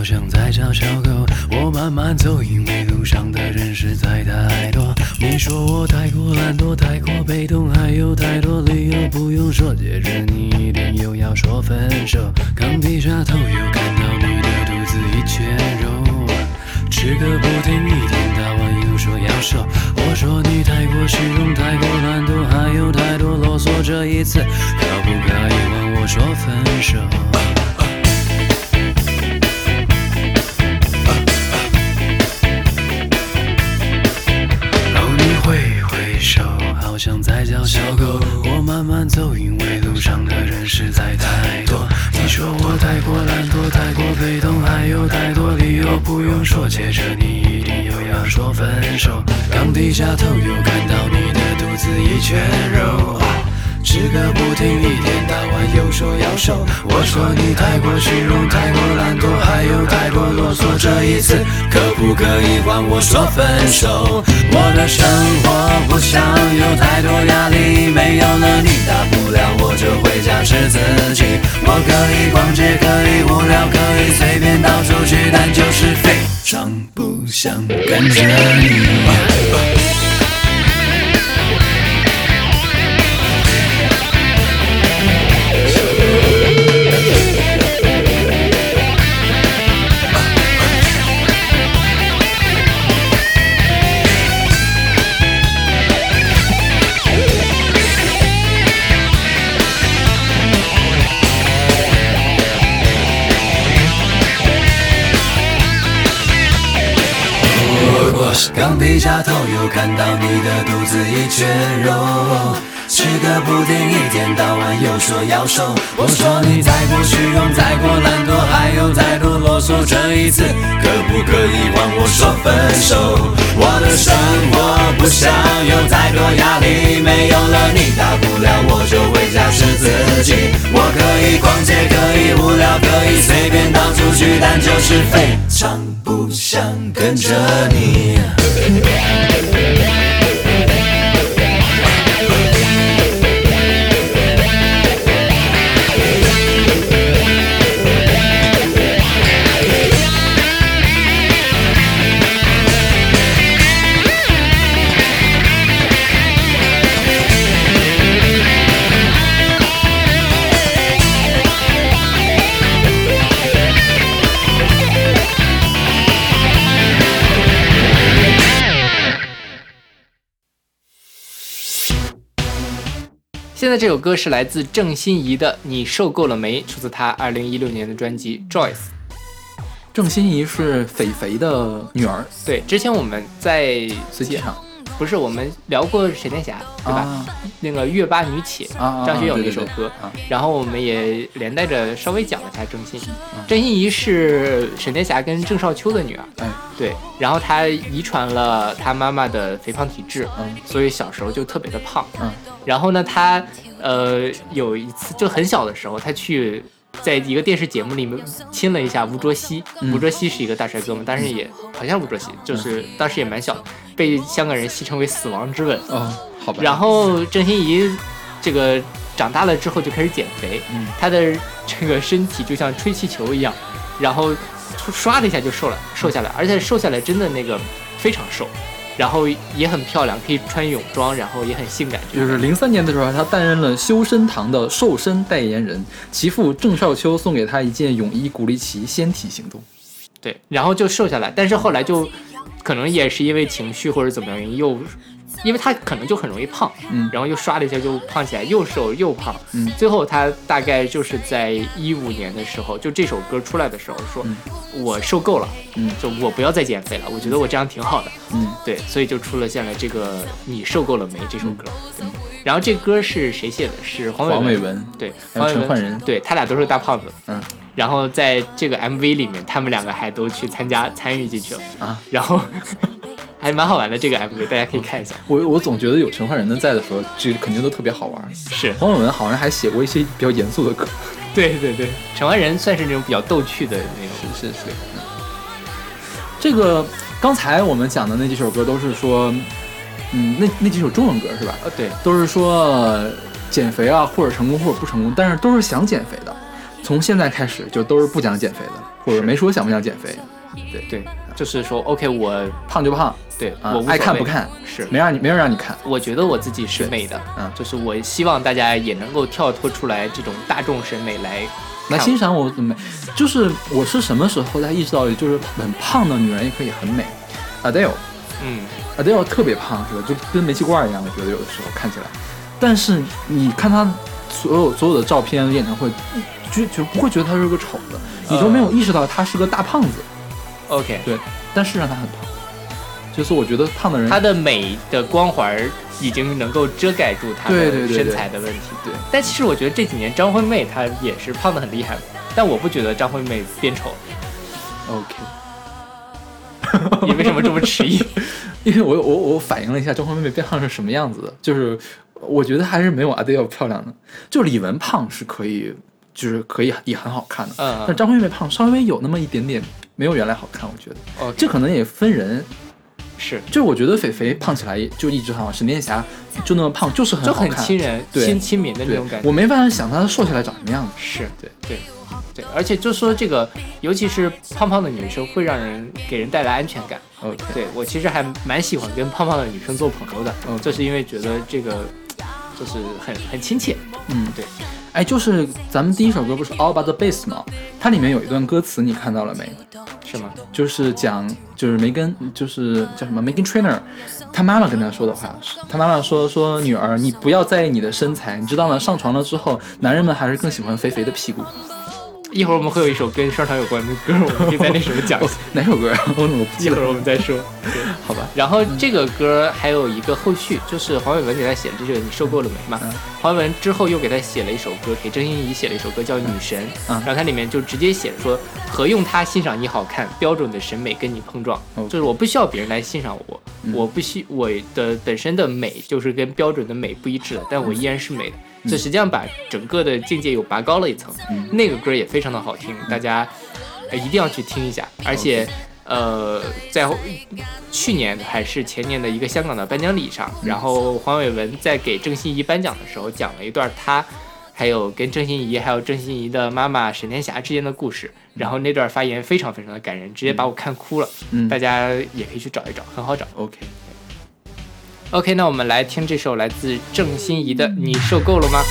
好像在找小狗。我慢慢走，因为路上的人实在太多。你说我太过懒惰，太过被动，还有太多理由，不用说，接着你一定又要说分手。刚低下头，又看到你的肚子一圈肉，吃个不停，一天到晚又说要瘦。我说你太过虚荣，太过懒惰，还有太多啰嗦。这一次可不可以换我说分手？手，好像在叫小狗。我慢慢走，因为路上的人实在太多。你说我太过懒惰，太过被动，还有太多理由，不用说，接着你一定又要说分手。刚低下头，又看到你的肚子一圈肉。吃个不停，一天到晚又说要瘦。我说你太过虚荣，太过懒惰，还有太过啰嗦。这一次可不可以换我说分手？我的生活不想有太多压力，没有了你，大不了我就回家吃自己。我可以逛街，可以无聊，可以随便到处去，但就是非常不想跟着你。下头，又看到你的肚子已缺肉。吃个布丁，一天到晚又说要瘦。我说你再过虚荣，再过懒惰，还有再多啰嗦，这一次可不可以换我说分手？我的生活不想有太多压力，没有了你，大不了我就回家吃自己。我可以逛街，可以无聊，可以随便到处去，但就是非常不想跟着你。这首歌是来自郑欣宜的《你受够了没》，出自她二零一六年的专辑《Joyce》。郑欣宜是肥肥的女儿，对，之前我们在随机场不是我们聊过闪电侠，对吧？啊那个月巴女企，啊啊张学友对对对那首歌，啊。然后我们也连带着稍微讲了一下郑欣宜。嗯郑欣宜是闪电侠跟郑少秋的女儿，哎，对，然后她遗传了她妈妈的肥胖体质，嗯。所以小时候就特别的胖。嗯。然后呢，她呃有一次就很小的时候，她去在一个电视节目里面亲了一下吴卓羲。嗯吴卓羲是一个大帅哥嘛，但是也好像吴卓羲，就是当时也蛮小，被香港人戏称为“死亡之吻”。哦，好吧。然后郑欣宜这个长大了之后就开始减肥，嗯她的这个身体就像吹气球一样，然后唰的一下就瘦了，瘦下来，而且瘦下来真的那个非常瘦，然后也很漂亮，可以穿泳装，然后也很性感，就是零三年的时候，她担任了修身堂的瘦身代言人，其父郑少秋送给她一件泳衣，鼓励其纤体行动。对，然后就瘦下来，但是后来就可能也是因为情绪或者怎么样又。因为他可能就很容易胖，嗯。然后又刷了一下就胖起来，又瘦又胖，嗯。最后他大概就是在一五年的时候，就这首歌出来的时候说，嗯我受够了，嗯。就我不要再减肥了，我觉得我这样挺好的，嗯。对，所以就出了现了这个你受够了没这首歌，对，然后这歌是谁写的？是黄伟黄伟文对，黄伟文陈奂仁。对他俩都是大胖子，嗯。然后在这个 MV 里面，他们两个还都去参加参与进去了，啊，然后还蛮好玩的这个 MV，大家可以看一下。我我总觉得有陈奂仁的在的时候，这肯定都特别好玩。是黄伟文好像还写过一些比较严肃的歌。对对对，陈奂仁算是那种比较逗趣的那种。是是是。嗯这个刚才我们讲的那几首歌都是说，嗯，那那几首中文歌是吧？呃，对，都是说呃减肥啊，或者成功或者不成功，但是都是想减肥的。从现在开始就都是不讲减肥的，或者没说想不想减肥，对对，就是说 OK，我胖就胖，对啊我爱看不看，是没让你没人让你看。我觉得我自己是美的，嗯就是我希望大家也能够跳脱出来这种大众审美来来欣赏我的美，就是我是什么时候才意识到，就是很胖的女人也可以很美。Adele，Adele 嗯，特别胖是吧？就跟煤气罐一样，我觉得有的时候看起来。但是你看她所有所有的照片、演唱会，就就不会觉得她是个丑的，你都没有意识到她是个大胖子。OK，对，但事实上她很胖。就是我觉得胖的人，她的美的光环已经能够遮盖住她对对对对的身材的问题。对但其实我觉得这几年张惠妹她也是胖的很厉害，但我不觉得张惠妹变丑，OK。你为什么这么迟疑？因为我我我反映了一下张惠妹变胖是什么样子的，就是我觉得还是没有 Adele 漂亮的。就李玟胖是可以，就是可以也很好看的，嗯但张惠妹胖稍微有那么一点点没有原来好看，我觉得哦，这可能也分人。是就是我觉得肥肥胖起来就一直很好，沈殿霞就那么胖就是很就很，亲人、对亲亲民的那种感，觉。我没办法想她瘦下来长什么样子。是对对对，而且就说这个，尤其是胖胖的女生，会让人给人带来安全感。OK，对我其实还蛮喜欢跟胖胖的女生做朋友的，嗯就是因为觉得这个就是很很亲切。嗯，对。哎，就是咱们第一首歌不是 All About the Bass 吗？它里面有一段歌词，你看到了没？是吗？就是讲，就是梅根，就是叫什么 Megan Trainer，他妈妈跟他说的话是，他妈妈说说女儿，你不要在意你的身材，你知道吗？上床了之后，男人们还是更喜欢肥肥的屁股。一会儿我们会有一首跟商场有关的歌，我们可以在那什么讲一下。哪首歌啊？我怎么不记得一会？儿我们再说。好吧，然后这个歌还有一个后续，就是黄伟文给他写的这个“你受够了没”嘛。嗯黄伟文之后又给他写了一首歌，给郑欣宜写了一首歌叫《女神》，嗯然后它里面就直接写说何用他欣赏你好看，标准的审美跟你碰撞就是我不需要别人来欣赏我，嗯我不需我的本身的美就是跟标准的美不一致的，但我依然是美的。这实际上把整个的境界又拔高了一层。嗯那个歌也非常的好听，大家呃一定要去听一下。而且呃，在去年还是前年的一个香港的颁奖礼上，然后黄伟文在给郑欣宜颁奖的时候讲了一段他。还有跟郑欣宜，还有郑欣宜的妈妈沈天霞之间的故事，然后那段发言非常非常的感人，直接把我看哭了。嗯大家也可以去找一找，很好找。OK，OK，那我们来听这首来自郑欣宜的《你受够了吗》。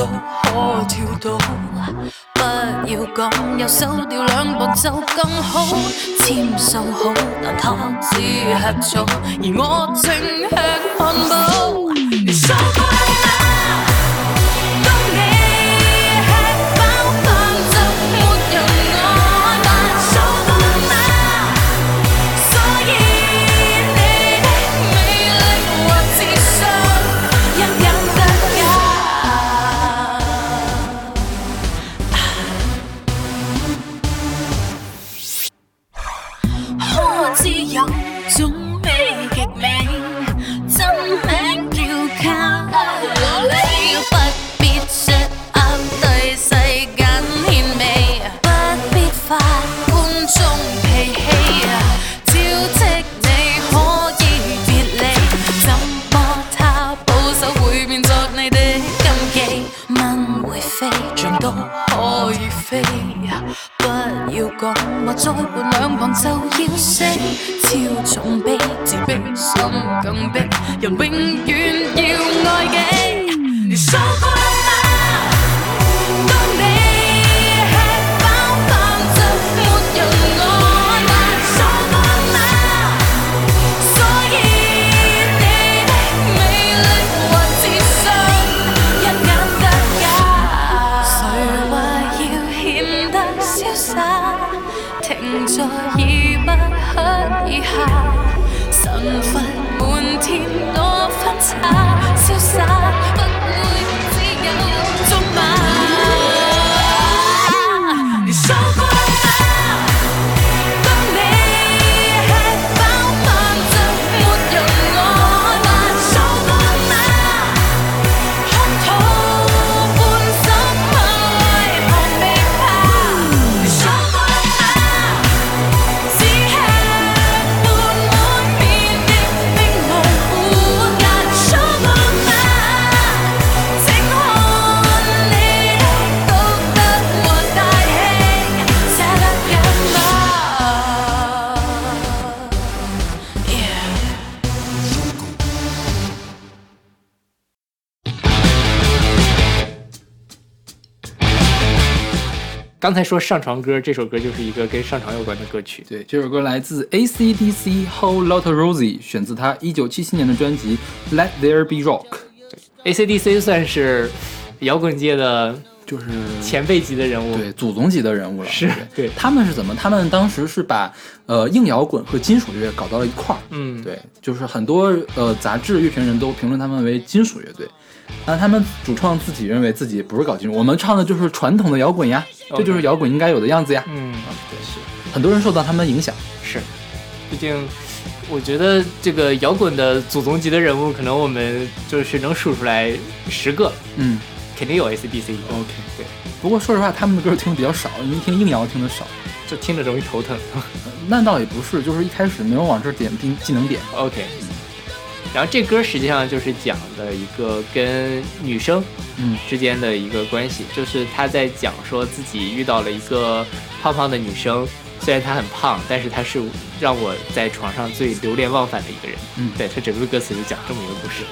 到可跳到。不要講，右手掉兩步就更好。簽數好，但他只吃草，而我正吃漢堡。你受夠说上床歌，这首歌就是一个跟上床有关的歌曲。对，这首歌来自 AC/DC Whole Lotta Rosie，选自他1977年的专辑《Let There Be Rock》，AC/DC 算是摇滚界的就是前辈级的人物。对祖宗级的人物了。是对对他们是怎么？他们当时是把呃硬摇滚和金属乐搞到了一块儿。嗯，对，就是很多呃杂志乐评人都评论他们为金属乐队，但他们主创自己认为自己不是搞金属，我们唱的就是传统的摇滚呀，这就是摇滚应该有的样子呀。嗯，对，是很多人受到他们影响。是，毕竟我觉得这个摇滚的祖宗级的人物，可能我们就是能数出来十个，嗯肯定有 AC/DC。，OK。对，不过说实话，他们的歌听的比较少，因为听硬摇听的少。就听着容易头疼。那倒也不是，就是一开始没有往这点技技能点。OK，然后这歌实际上就是讲的一个跟女生嗯之间的一个关系，就是他在讲说自己遇到了一个胖胖的女生，虽然她很胖，但是她是让我在床上最流连忘返的一个人。嗯对他整个歌词就讲这么一个故事。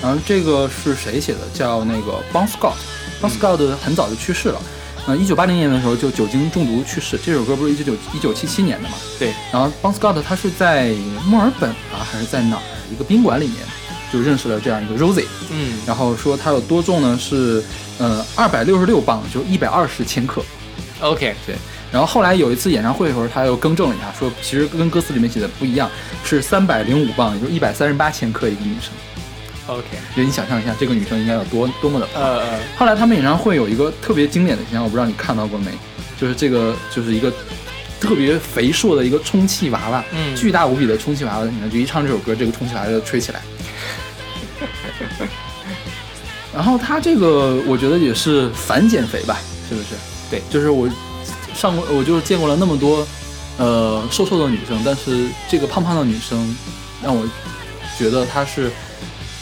然后这个是谁写的？叫那个 Bon Scott。Bon Scott 很早就去世了，呃，一九八零年的时候就酒精中毒去世。这首歌不是一九九一九七七年的嘛？对，然后 Bon Scott 他是在墨尔本啊，还是在哪儿一个宾馆里面就认识了这样一个 Rosie，嗯，然后说他有多重呢？是呃二百六十六磅，就一百二十千克。OK，对，然后后来有一次演唱会的时候，他又更正了一下，说其实跟歌词里面写的不一样，是三百零五磅，也就是一百三十八千克一个女生。OK，就你想象一下，这个女生应该有多多么的胖。呃呃，后来他们演唱会有一个特别经典的形象，我不知道你看到过没？就是这个，就是一个特别肥硕的一个充气娃娃，嗯巨大无比的充气娃娃的形象，就一唱这首歌，这个充气娃娃就吹起来。然后他这个我觉得也是反减肥吧，是不是？对就是我上过，我就是见过了那么多呃瘦瘦的女生，但是这个胖胖的女生让我觉得她是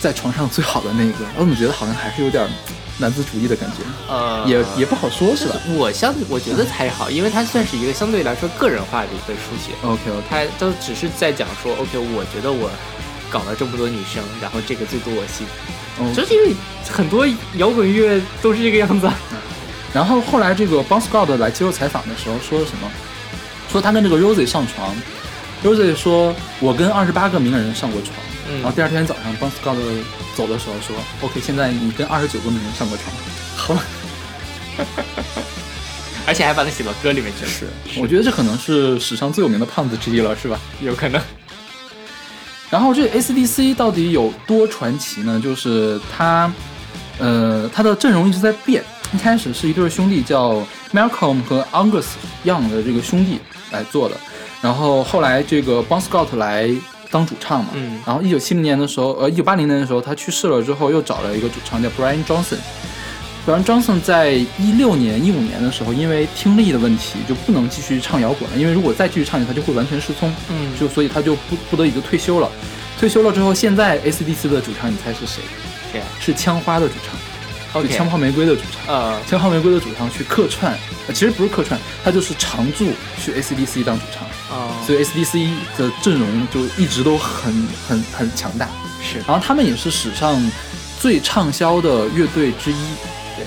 在床上最好的那个，我怎么觉得好像还是有点男子主义的感觉，呃，也也不好说，是吧？我相我觉得还好，因为它算是一个相对来说个人化的一个书写，？OK OK，它都只是在讲说，OK，我觉得我搞了这么多女生，然后这个最多我心，哦。就是因为很多摇滚乐都是这个样子啊。然后后来这个 Bon Scott 来接受采访的时候说了什么？说他跟这个 Rosie 上床，Rosie 说我跟二十八个名人上过床，嗯然后第二天早上 Bon Scott 走的时候说，OK，现在你跟二十九个名人上过床，好吧？而且还把它写到歌里面去了，是，我觉得这可能是史上最有名的胖子之一了，是吧？有可能。然后这个 ACDC 到底有多传奇呢？就是他，呃，他的阵容一直在变。一开始是一对兄弟，叫 Malcolm 和 Angus Young 的这个兄弟来做的，然后后来这个 Bon Scott 来当主唱嘛，嗯然后一九七零年的时候，呃，一九八零年的时候他去世了之后，又找了一个主唱叫 Brian Johnson。Brian Johnson 在一六年、一五年的时候，因为听力的问题，就不能继续唱摇滚了，因为如果再继续唱下去，他就会完全失聪。嗯就所以他就不不得已就退休了。退休了之后，现在 AC/DC 的主唱，你猜是谁？对啊是枪花的主唱枪炮玫瑰的主唱。呃，枪炮玫瑰的主唱去客串，呃，其实不是客串，他就是常驻去 AC/DC 当主唱，哦，所以 AC/DC 的阵容就一直都很很很强大。是然后他们也是史上最畅销的乐队之一。对，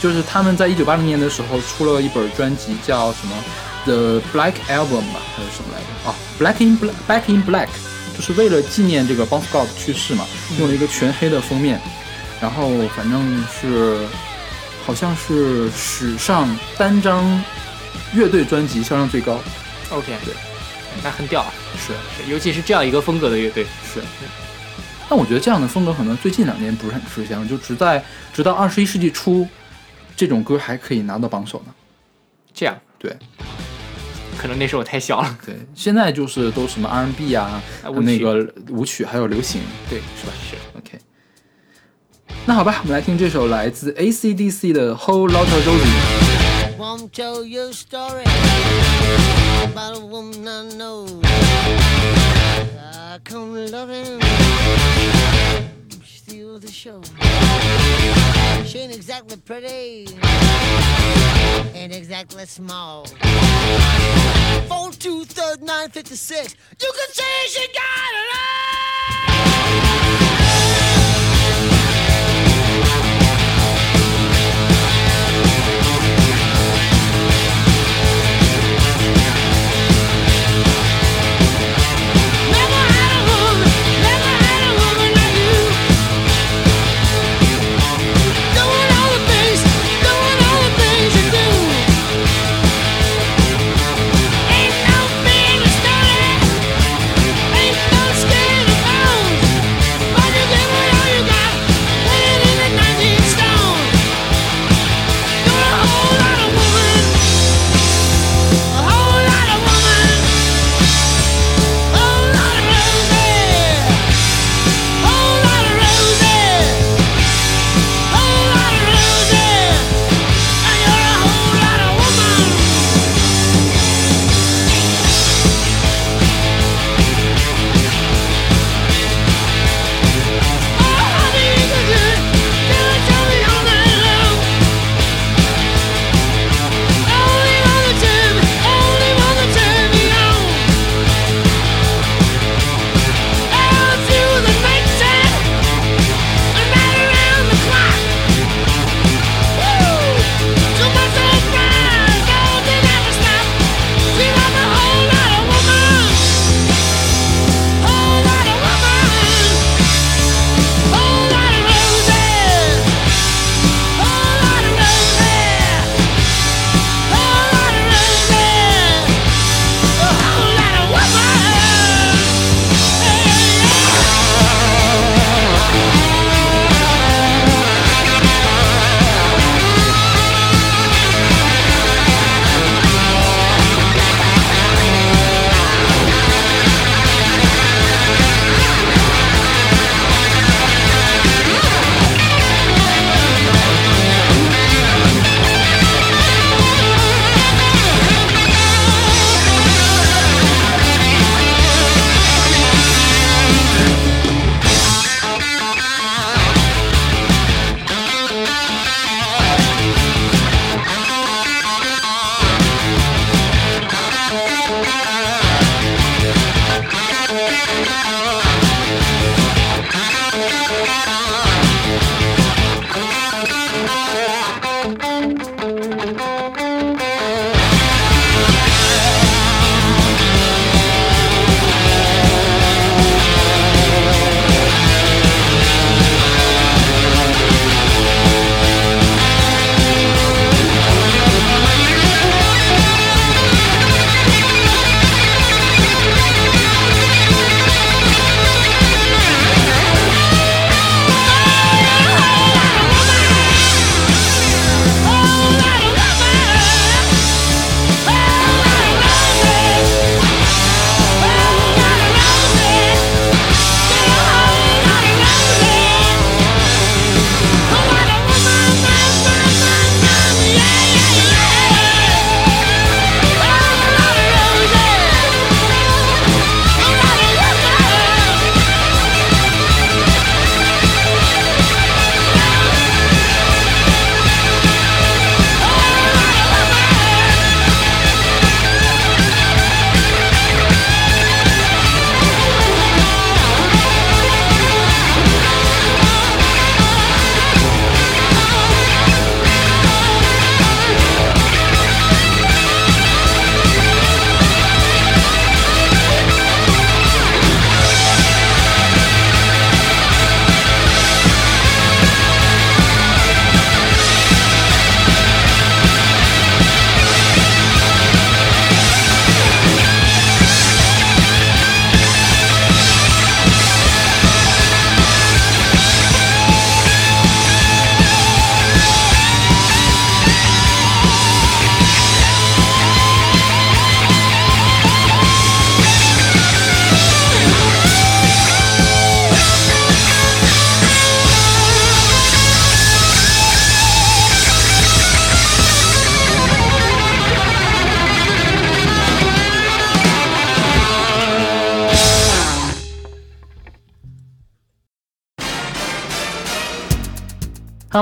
就是他们在一九八零年的时候出了一本专辑，叫什么《The Black Album》吧，还是什么来着？哦，《Black in Black》，Back in Black，就是为了纪念这个 Bon Scott 去世嘛，用了一个全黑的封面，然后反正是好像是史上单张乐队专辑销量最高。OK，对，那很屌啊，是是尤其是这样一个风格的乐队，是。但我觉得这样的风格可能最近两年不是很吃香，就直在直到二十一世纪初，这种歌还可以拿到榜首呢。这样，对可能那时候我太小了，对，现在就是都什么 R&B 啊，那个舞曲还有流行。对，是吧？是。OK，那好吧，我们来听这首来自 AC/DC 的《Whole Lotta Rosie》。Won't tell you a story about a woman I know. I come loving, steal the show. She ain't exactly pretty, ain't exactly small. Four. You can say she got it all.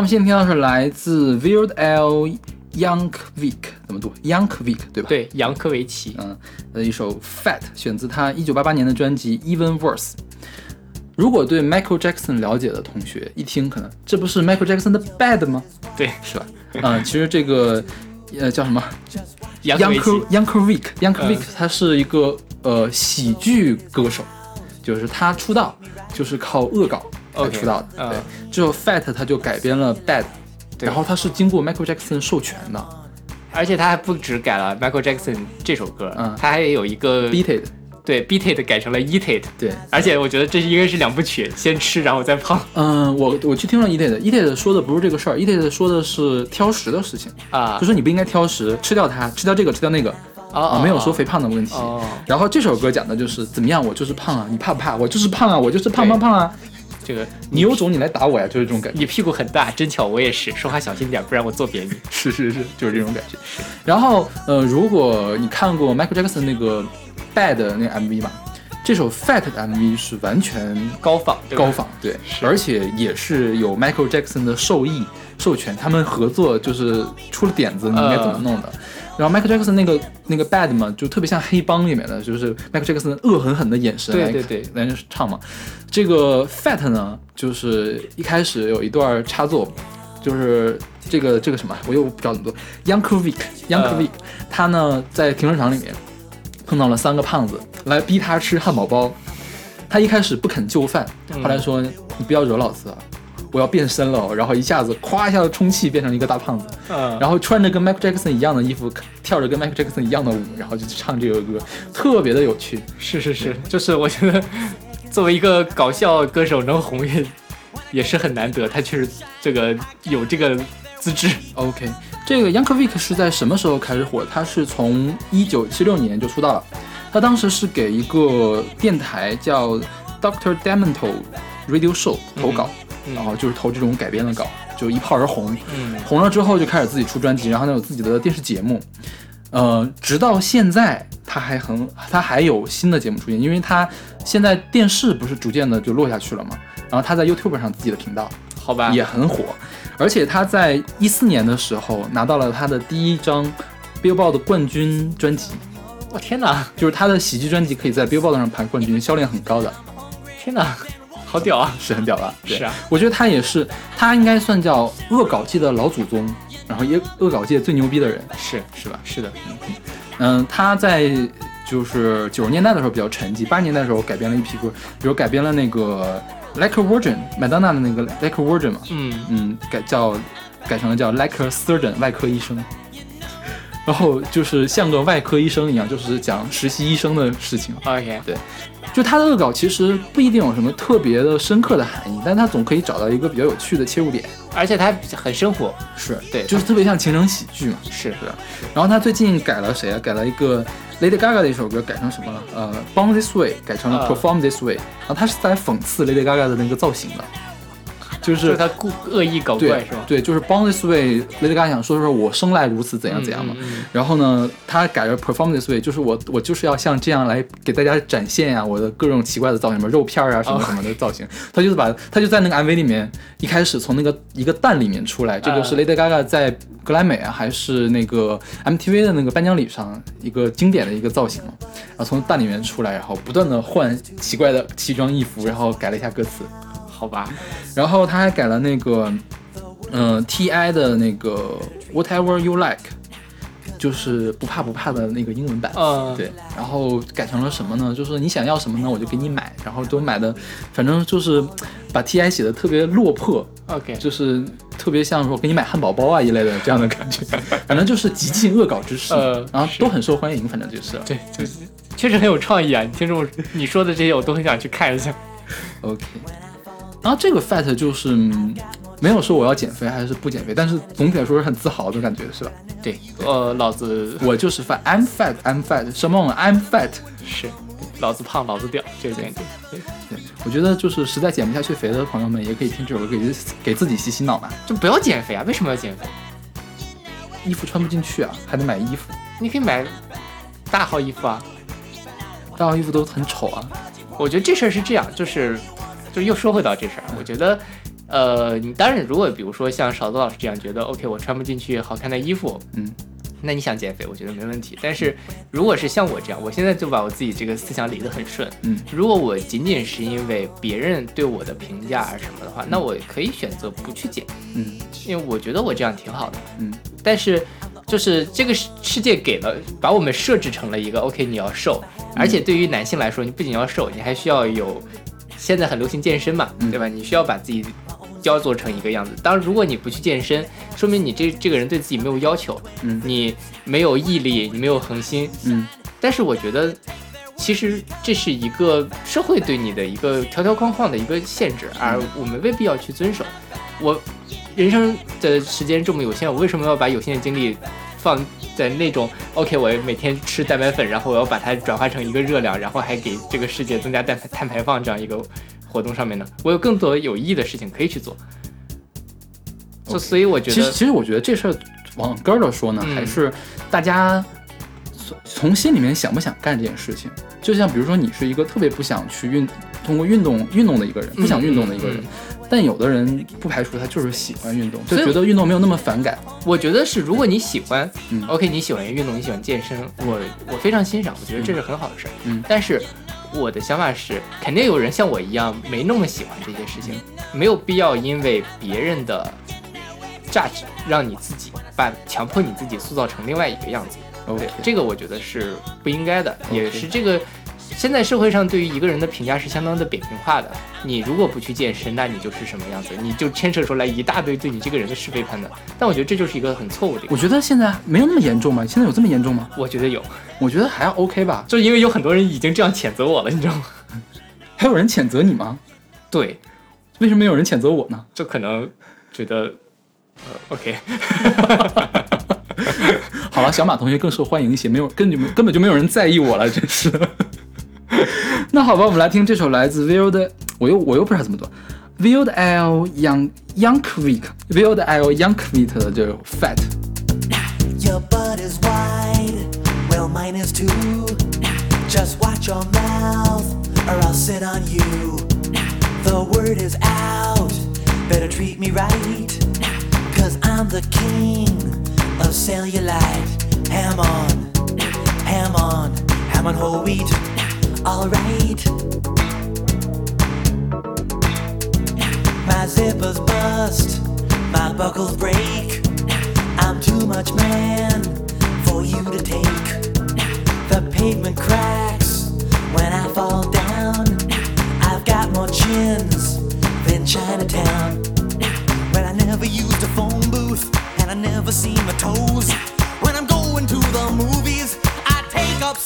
们现在听到是来自 Weird Al Yankovic，怎么读？Yankovic 对吧？。对，杨科维奇。嗯，的一首 Fat，选自他一九八八年的专辑 Even Worse。如果对 Michael Jackson 了解的同学一听，可能这不是 Michael Jackson 的 Bad 吗？对，是吧？嗯，其实这个呃叫什么杨科维奇 Yanko Yankovic Yankovic，嗯他是一个呃喜剧歌手，就是他出道就是靠恶搞才 OK，出道的。嗯对，之后 Fat 他就改编了 Bad，然后他是经过 Michael Jackson 授权的而且他还不止改了 Michael Jackson 这首歌，嗯他还有一个，Beat It。对 Beat It 改成了 Eat It，对，而且我觉得这应该是两部曲，先吃然后再胖嗯，我我去听了 Eat It，Eat It 说的不是这个事儿，Eat It 说的是挑食的事情，啊就说你不应该挑食，吃掉它，吃掉这个，吃掉那个，哦啊，没有说肥胖的问题。哦，然后这首歌讲的就是怎么样，我就是胖啊，你怕不怕？我就是胖啊，我就是胖胖胖啊，这个你有种你来打我呀，就是这种感觉。你屁股很大，真巧我也是，说话小心点，不然我揍扁你。是是是，就是这种感觉。然后呃，如果你看过 Michael Jackson 那个 Bad 那个 MV 嘛，这首 Fat 的 MV 是完全高仿，对高仿，对，而且也是有 Michael Jackson 的授意授权，他们合作就是出了点子，你应该怎么弄的。然后 Michael Jackson 那个那个 Bad 嘛，就特别像黑帮里面的，就是 Michael Jackson 恶狠狠的眼神来对对对来唱嘛。这个 Fat 呢，就是一开始有一段插座，就是这个这个什么，我又不知道怎么读，Yankovic Yankovic，、他呢在停车场里面碰到了三个胖子来逼他吃汉堡包，他一开始不肯就范，后来说你不要惹老子啊。我要变身了哦，然后一下子咵一下子充气变成一个大胖子，嗯，然后穿着跟 Michael Jackson 一样的衣服，跳着跟 Michael Jackson 一样的舞，然后就去唱这个歌，特别的有趣。是是是，就是我觉得作为一个搞笑歌手能红也也是很难得，他确实这个有这个资质。OK，这个 Yankovic 是在什么时候开始火？他是从一九七六年就出道了，他当时是给一个电台叫 Doctor Demento Radio Show 投稿，嗯然后就是投这种改编的稿，就一炮而红。嗯，红了之后就开始自己出专辑，然后呢有自己的电视节目，呃，直到现在他还很他还有新的节目出现，因为他现在电视不是逐渐的就落下去了嘛，然后他在 YouTube 上自己的频道好吧，也很火，而且他在一四年的时候拿到了他的第一张 Billboard 的冠军专辑，我天哪，就是他的喜剧专辑可以在 Billboard 上排冠军，销量很高的，天哪，好屌啊！是很屌吧？对是啊，我觉得他也是，他应该算叫恶搞界的老祖宗，然后也恶搞界最牛逼的人。是是吧？是的，嗯，他在就是九十年代的时候比较沉寂，八十年代的时候改编了一批歌，比如改编了那个 Like a Virgin，麦当娜的那个 Like a Virgin 嘛，嗯，嗯，改叫改成了叫 Like a Surgeon，外科医生。然后就是像个外科医生一样，就是讲实习医生的事情。OK，对就他的恶搞其实不一定有什么特别的深刻的含义，但他总可以找到一个比较有趣的切入点。而且他很生活，是对就是特别像情景喜剧嘛。是是。然后他最近改了谁啊？改了一个 Lady Gaga 的一首歌，改成什么了？呃，Born This Way 改成了啊 Perform This Way。然后他是在讽刺 Lady Gaga 的那个造型的，就就是是他故恶意搞怪是吧？对，就是 Born This Way，Lady Gaga 想说说我生来如此怎样怎样嘛。然后呢，他改了 Perform This Way，就是我我就是要像这样来给大家展现呀、我的各种奇怪的造型，什么肉片儿啊什么什么的造型。他就是把他就在那个 MV 里面一开始从那个一个蛋里面出来，这个是啊 Lady Gaga 在格莱美啊还是那个 MTV 的那个颁奖礼上一个经典的一个造型嘛。然后从蛋里面出来，然后不断的换奇怪的奇装异服，然后改了一下歌词。好吧，然后他还改了那个，嗯、t i 的那个 Whatever You Like，就是不怕不怕的那个英文版。嗯，对，然后改成了什么呢？就是你想要什么呢，我就给你买，然后都买的，反正就是把 T I 写的特别落魄，，OK，就是特别像说给你买汉堡包啊一类的这样的感觉，反正就是极尽恶搞之势，呃然后都很受欢迎，反正就是对，就是确实很有创意啊！你听众，你说的这些我都很想去看一下。OK。然后这个 fat 就是嗯没有说我要减肥还是不减肥，但是总体来说是很自豪的感觉，是吧？对，呃，老子 我就是 fat，I'm fat，I'm fat，什么 I'm fat。是，老子胖，老子屌，这个感觉。对，我觉得就是实在减不下去肥的朋友们，也可以听这首歌，给自给自己洗洗脑吧。就不要减肥啊！为什么要减肥？衣服穿不进去啊，还得买衣服，你可以买大号衣服啊。大号衣服都很丑啊。我觉得这事儿是这样，就是，就又说回到这事儿，我觉得，呃，你当然如果比如说像勺子老师这样觉得 OK，我穿不进去好看的衣服，嗯，那你想减肥，我觉得没问题。但是如果是像我这样，我现在就把我自己这个思想理得很顺，嗯，如果我仅仅是因为别人对我的评价啊什么的话，那我可以选择不去减，嗯因为我觉得我这样挺好的，嗯，但是就是这个世世界给了把我们设置成了一个 OK，你要瘦，而且对于男性来说，你不仅要瘦，你还需要有现在很流行健身嘛，嗯对吧？你需要把自己雕琢成一个样子。当然，如果你不去健身，说明你这这个人对自己没有要求，嗯你没有毅力，你没有恒心。嗯但是我觉得，其实这是一个社会对你的一个条条框框的一个限制，而我们未必要去遵守。我人生的时间这么有限，我为什么要把有限的精力放在那种 OK，我每天吃蛋白粉，然后我要把它转化成一个热量，然后还给这个世界增加碳碳排放这样一个活动上面呢？我有更多有意义的事情可以去做。就所以我觉得，其实其实我觉得这事儿往根儿了说呢，嗯还是大家从从心里面想不想干这件事情。就像比如说你是一个特别不想去运通过运动运动的一个人，不想运动的一个人，嗯但有的人不排除他就是喜欢运动，就觉得运动没有那么反感。我觉得是，如果你喜欢、嗯 o k 你喜欢运动，你喜欢健身，我我非常欣赏，我觉得这是很好的事儿。嗯但是我的想法是，肯定有人像我一样没那么喜欢这些事情，没有必要因为别人的 judge 让你自己把强迫你自己塑造成另外一个样子。OK，对，这个我觉得是不应该的，也 OK 是这个。现在社会上对于一个人的评价是相当的扁平化的。你如果不去健身，那你就是什么样子，你就牵扯出来一大堆对你这个人的是非判断。但我觉得这就是一个很错误的。我觉得现在没有那么严重吧？现在有这么严重吗？我觉得有，我觉得还 OK 吧。就因为有很多人已经这样谴责我了，你知道吗？还有人谴责你吗？对，为什么没有人谴责我呢？就可能觉得，呃，OK，好了，小马同学更受欢迎一些，没有根本就根本就没有人在意我了，真是。那好吧，我们来听这首来自 Will 的，我又我又不知道怎么读，Will L Young Youngvik，Will L Youngvik 的这个 Fat。 Your butt is wide, well, mine is too. Just watch your mouth, or I'll sit on you. The word is out, better treat me right. Cause I'm the king of cellulite. Ham on, ham on, ham on whole wheat. Alright. My zippers bust, my buckles break. I'm too much man for you to take. The pavement cracks when I fall down. I've got more chins than Chinatown. When I never used a phone booth and I never see my toes. When I'm going to the movies, I take up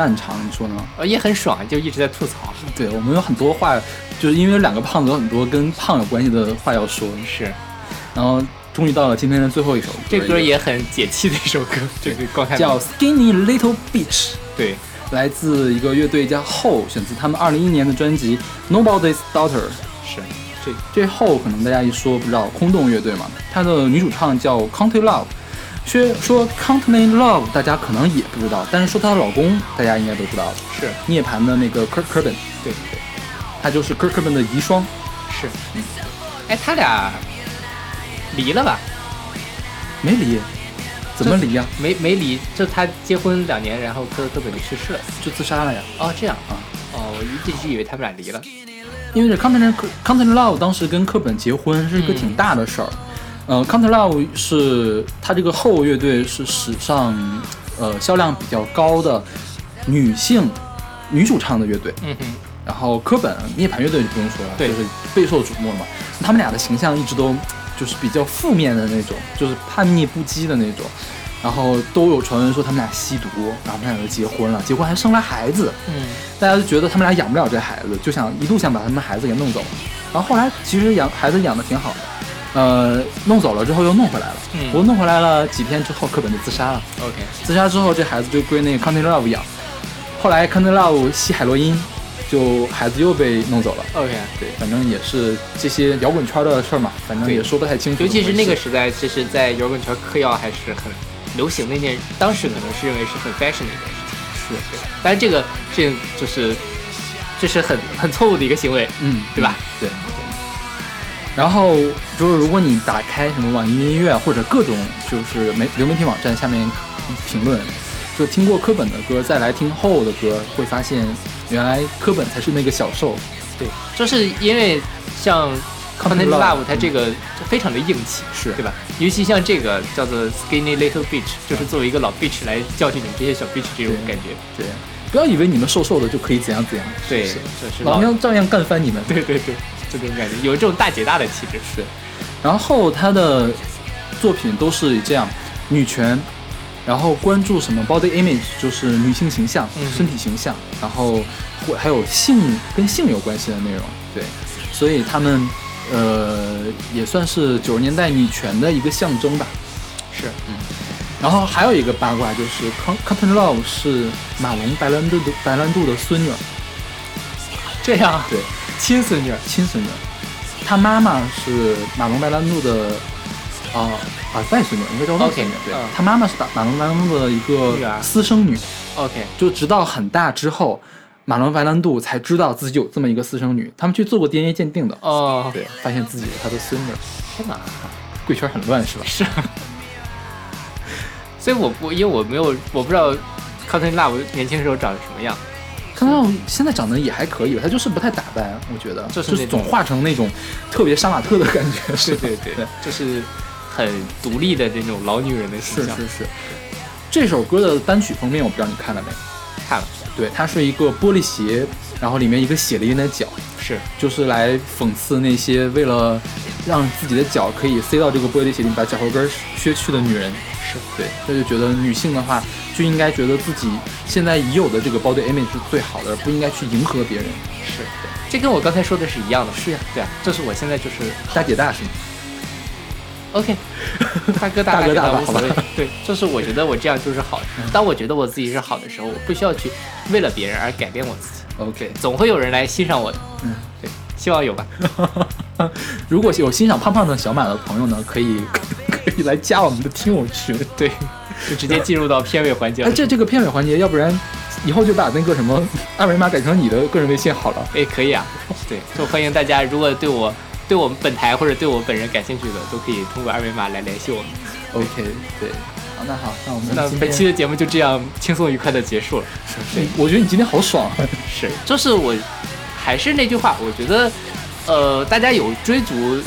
漫长，你说呢？呃，也很爽，就一直在吐槽。对我们有很多话，就是因为两个胖子有很多跟胖有关系的话要说，是，然后终于到了今天的最后一首歌，这歌也很解气的一首歌，这个叫 Skinny Little Bitch，对，来自一个乐队叫 Hole，选自他们二零一一年的专辑 Nobody's Daughter。是，这这 Hole 可能大家一说不知道，空洞乐队嘛，它的女主唱叫 Country Love。说说 County Love 大家可能也不知道，但是说她的老公大家应该都知道了，是，涅槃的那个 Kurt Cobain，对对，他就是 Kurt Cobain 的遗孀。是，哎，他俩离了吧？没离，怎么离呀、没没离，就他结婚两年，然后 krkerben 就去世了。就自杀了呀。哦，这样啊，哦，我一直以为他们俩离了。因为这 County County Love 当时跟科本结婚是一个挺大的事儿。呃，County Love 是他这个后乐队是史上呃销量比较高的女性女主唱的乐队。嗯哼，然后科本涅槃乐队就不用说了，对就是备受瞩目了嘛。他们俩的形象一直都就是比较负面的那种，就是叛逆不羁的那种。然后都有传闻说他们俩吸毒，然后他们俩就结婚了，结婚还生了孩子。嗯，大家就觉得他们俩养不了这孩子，就想一度想把他们孩子给弄走。然后后来其实养孩子养的挺好的，呃，弄走了之后又弄回来了。嗯不过弄回来了几天之后，课本就自杀了。OK，自杀之后，这孩子就归那个 County Love 养。后来 County Love 吸海洛因，就孩子又被弄走了。OK，对，反正也是这些摇滚圈的事儿嘛，反正也说不太清楚。尤其是那个时代，其实，在摇滚圈嗑药还是很流行的一件，当时可能是认为是很 fashion 的一件事情。是，对，但是这个事情就是这是很很错误的一个行为，嗯，对吧？对对。然后就是，如果你打开什么网易云音乐或者各种就是媒流媒体网站下面评论，就听过科本的歌，再来听后的歌，会发现原来科本才是那个小受。对，就是因为像 Content Love，Love，它这个非常的硬气，是对吧？尤其像这个叫做 Skinny Little Bitch，就是作为一个老 bitch 来教训你们这些小 bitch 这种感觉。对，不要以为你们瘦瘦的就可以怎样怎样，对，是就是老娘照样干翻你们。对对对，就这种感觉，有这种大姐大的气质。是，然后他的作品都是这样女权，然后关注什么 body image，就是女性形象、嗯身体形象，然后或还有性跟性有关系的内容。对，所以他们呃也算是九十年代女权的一个象征吧。是，嗯。然后还有一个八卦就是 Captain Love 是马龙白兰度的白兰度的孙女儿，这样，对，亲孙女。亲孙女儿。他妈妈是马龙白兰度的啊啊外孙女，应该叫外孙女。对嗯，他妈妈是打马龙白兰度的一个私生女，OK，就直到很大之后，马龙白兰度才知道自己有这么一个私生女。他们去做过 DNA 鉴定的，哦，对，发现自己是他的孙女。天哪，贵圈很乱是吧？是。所以我不，因为我没有，我不知道 Cotton Love 年轻时候长什么样。康纳现在长得也还可以吧，他就是不太打扮，我觉得就是总化成那种特别杀马特的感觉，是 对对对，就是很独立的这种老女人的形象。是是是。这首歌的单曲封面我不知道你看了没？看了，对，它是一个玻璃鞋，然后里面一个血淋淋的脚，是就是来讽刺那些为了让自己的脚可以塞到这个玻璃鞋里，把脚后跟削去的女人。是对，他就觉得女性的话就应该觉得自己现在已有的这个 body image 是最好的，而不应该去迎合别人。是，这跟我刚才说的是一样的。是呀，对啊，这是我现在就是大姐大是吗？OK，大哥大大哥大无所谓。对，这是我觉得我这样就是好的。当我觉得我自己是好的时候，我不需要去为了别人而改变我自己。OK，总会有人来欣赏我的。嗯，对，希望有吧。如果有欣赏胖胖的小马的朋友呢，可以可 以来加我们的听友群。对，就直接进入到片尾环节哎，了。这这个片尾环节，要不然以后就把那个什么二维码改成你的个人微信好了。哎，可以啊。对，就欢迎大家，如果对我、对我们本台或者对我本人感兴趣的，都可以通过二维码来联系我们。OK，对，好，那好，那我们那本期的节目就这样轻松愉快的结束了。是，我觉得你今天好爽。啊是，就是我，还是那句话，我觉得，呃，大家有追逐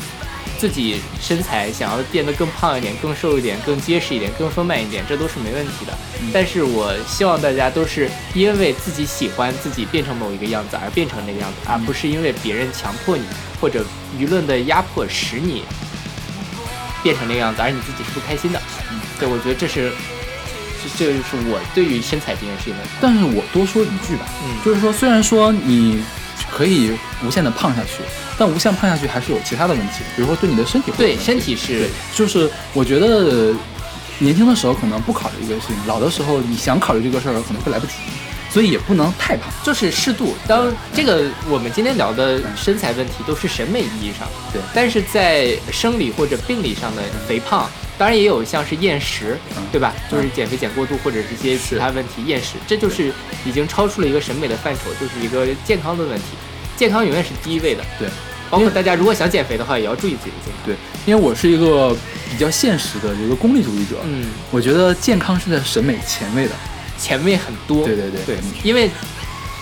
自己身材，想要变得更胖一点、更瘦一点、更结实一点、更丰满一点，这都是没问题的。但是我希望大家都是因为自己喜欢自己变成某一个样子而变成那个样子，而不是因为别人强迫你或者舆论的压迫使你变成那个样子，而你自己是不开心的。对，我觉得这是，这这就是我对于身材这件事情的。但是我多说一句吧，嗯就是说，虽然说你可以无限的胖下去，但无限胖下去还是有其他的问题，比如说对你的身体对身体是，就是我觉得年轻的时候可能不考虑这个事情，老的时候你想考虑这个事儿可能会来不及，所以也不能太胖。就是适度。当这个我们今天聊的身材问题都是审美意义上，对但是在生理或者病理上的肥胖，当然也有像是厌食，嗯对吧？就是减肥减过度或者是一些其他问题，厌食，这就是已经超出了一个审美的范畴，就是一个健康的问题。健康永远是第一位的，对，包括大家如果想减肥的话，也要注意自己的健康。对，因为我是一个比较现实的一个功利主义者，嗯，我觉得健康是在审美前位的。前卫很多，对对对对嗯，因为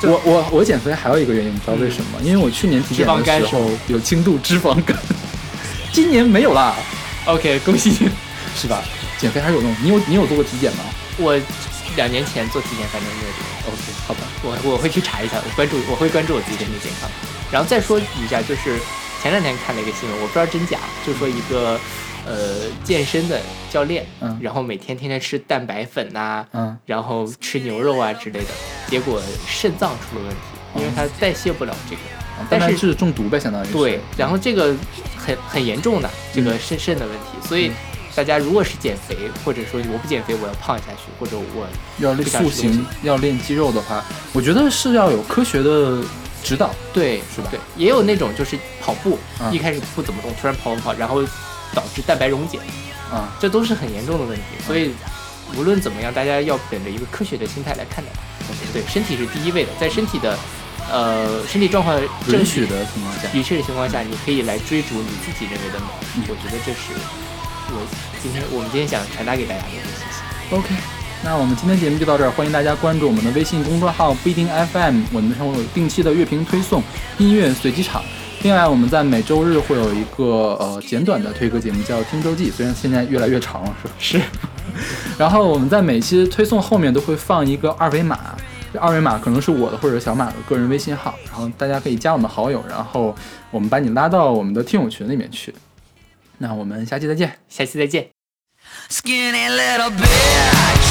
我我我减肥还有一个原因，你知道为什么吗？因为我去年体检的时候有轻度脂肪肝，今年没有啦，OK，恭喜你。是吧？减肥还是有用。你有你有做过体检吗我两年前做体检，反正没有这个。？OK，好吧。我我会去查一下，我关注我会关注我自己身体健康。然后再说一下，就是前两天看了一个新闻，我不知道真假，就说一个呃健身的教练，嗯然后每天天天吃蛋白粉呐、嗯然后吃牛肉啊之类的，结果肾脏出了问题，因为他代谢不了这个。但是蛋白质中毒呗，相当于是。对，然后这个很很严重的这个肾肾的问题，所以嗯大家如果是减肥，或者说我不减肥我要胖下去，或者我要练塑形要练肌肉的话，我觉得是要有科学的指导。对，是吧对，也有那种就是跑步，嗯一开始不怎么动，突然跑跑跑，然后导致蛋白溶解，啊，这都是很严重的问题。所以无论怎么样，大家要本着一个科学的心态来看待。对，身体是第一位的，在身体的呃身体状况正允许的情况下，允许的情况下，你可以来追逐你自己认为的美。嗯我觉得这是我今天我们今天想传达给大家的一个信息。OK，那我们今天节目就到这儿，欢迎大家关注我们的微信公众号不一定 FM，我们上会有定期的乐评推送、音乐随机场。另外，我们在每周日会有一个呃简短的推歌节目，叫《听周记》，虽然现在越来越长了，是吧？是。然后我们在每期推送后面都会放一个二维码，这二维码可能是我的或者小马的个人微信号，然后大家可以加我们好友，然后我们把你拉到我们的听友群里面去。那我们下期再见。下期再见。Skinny little bitch.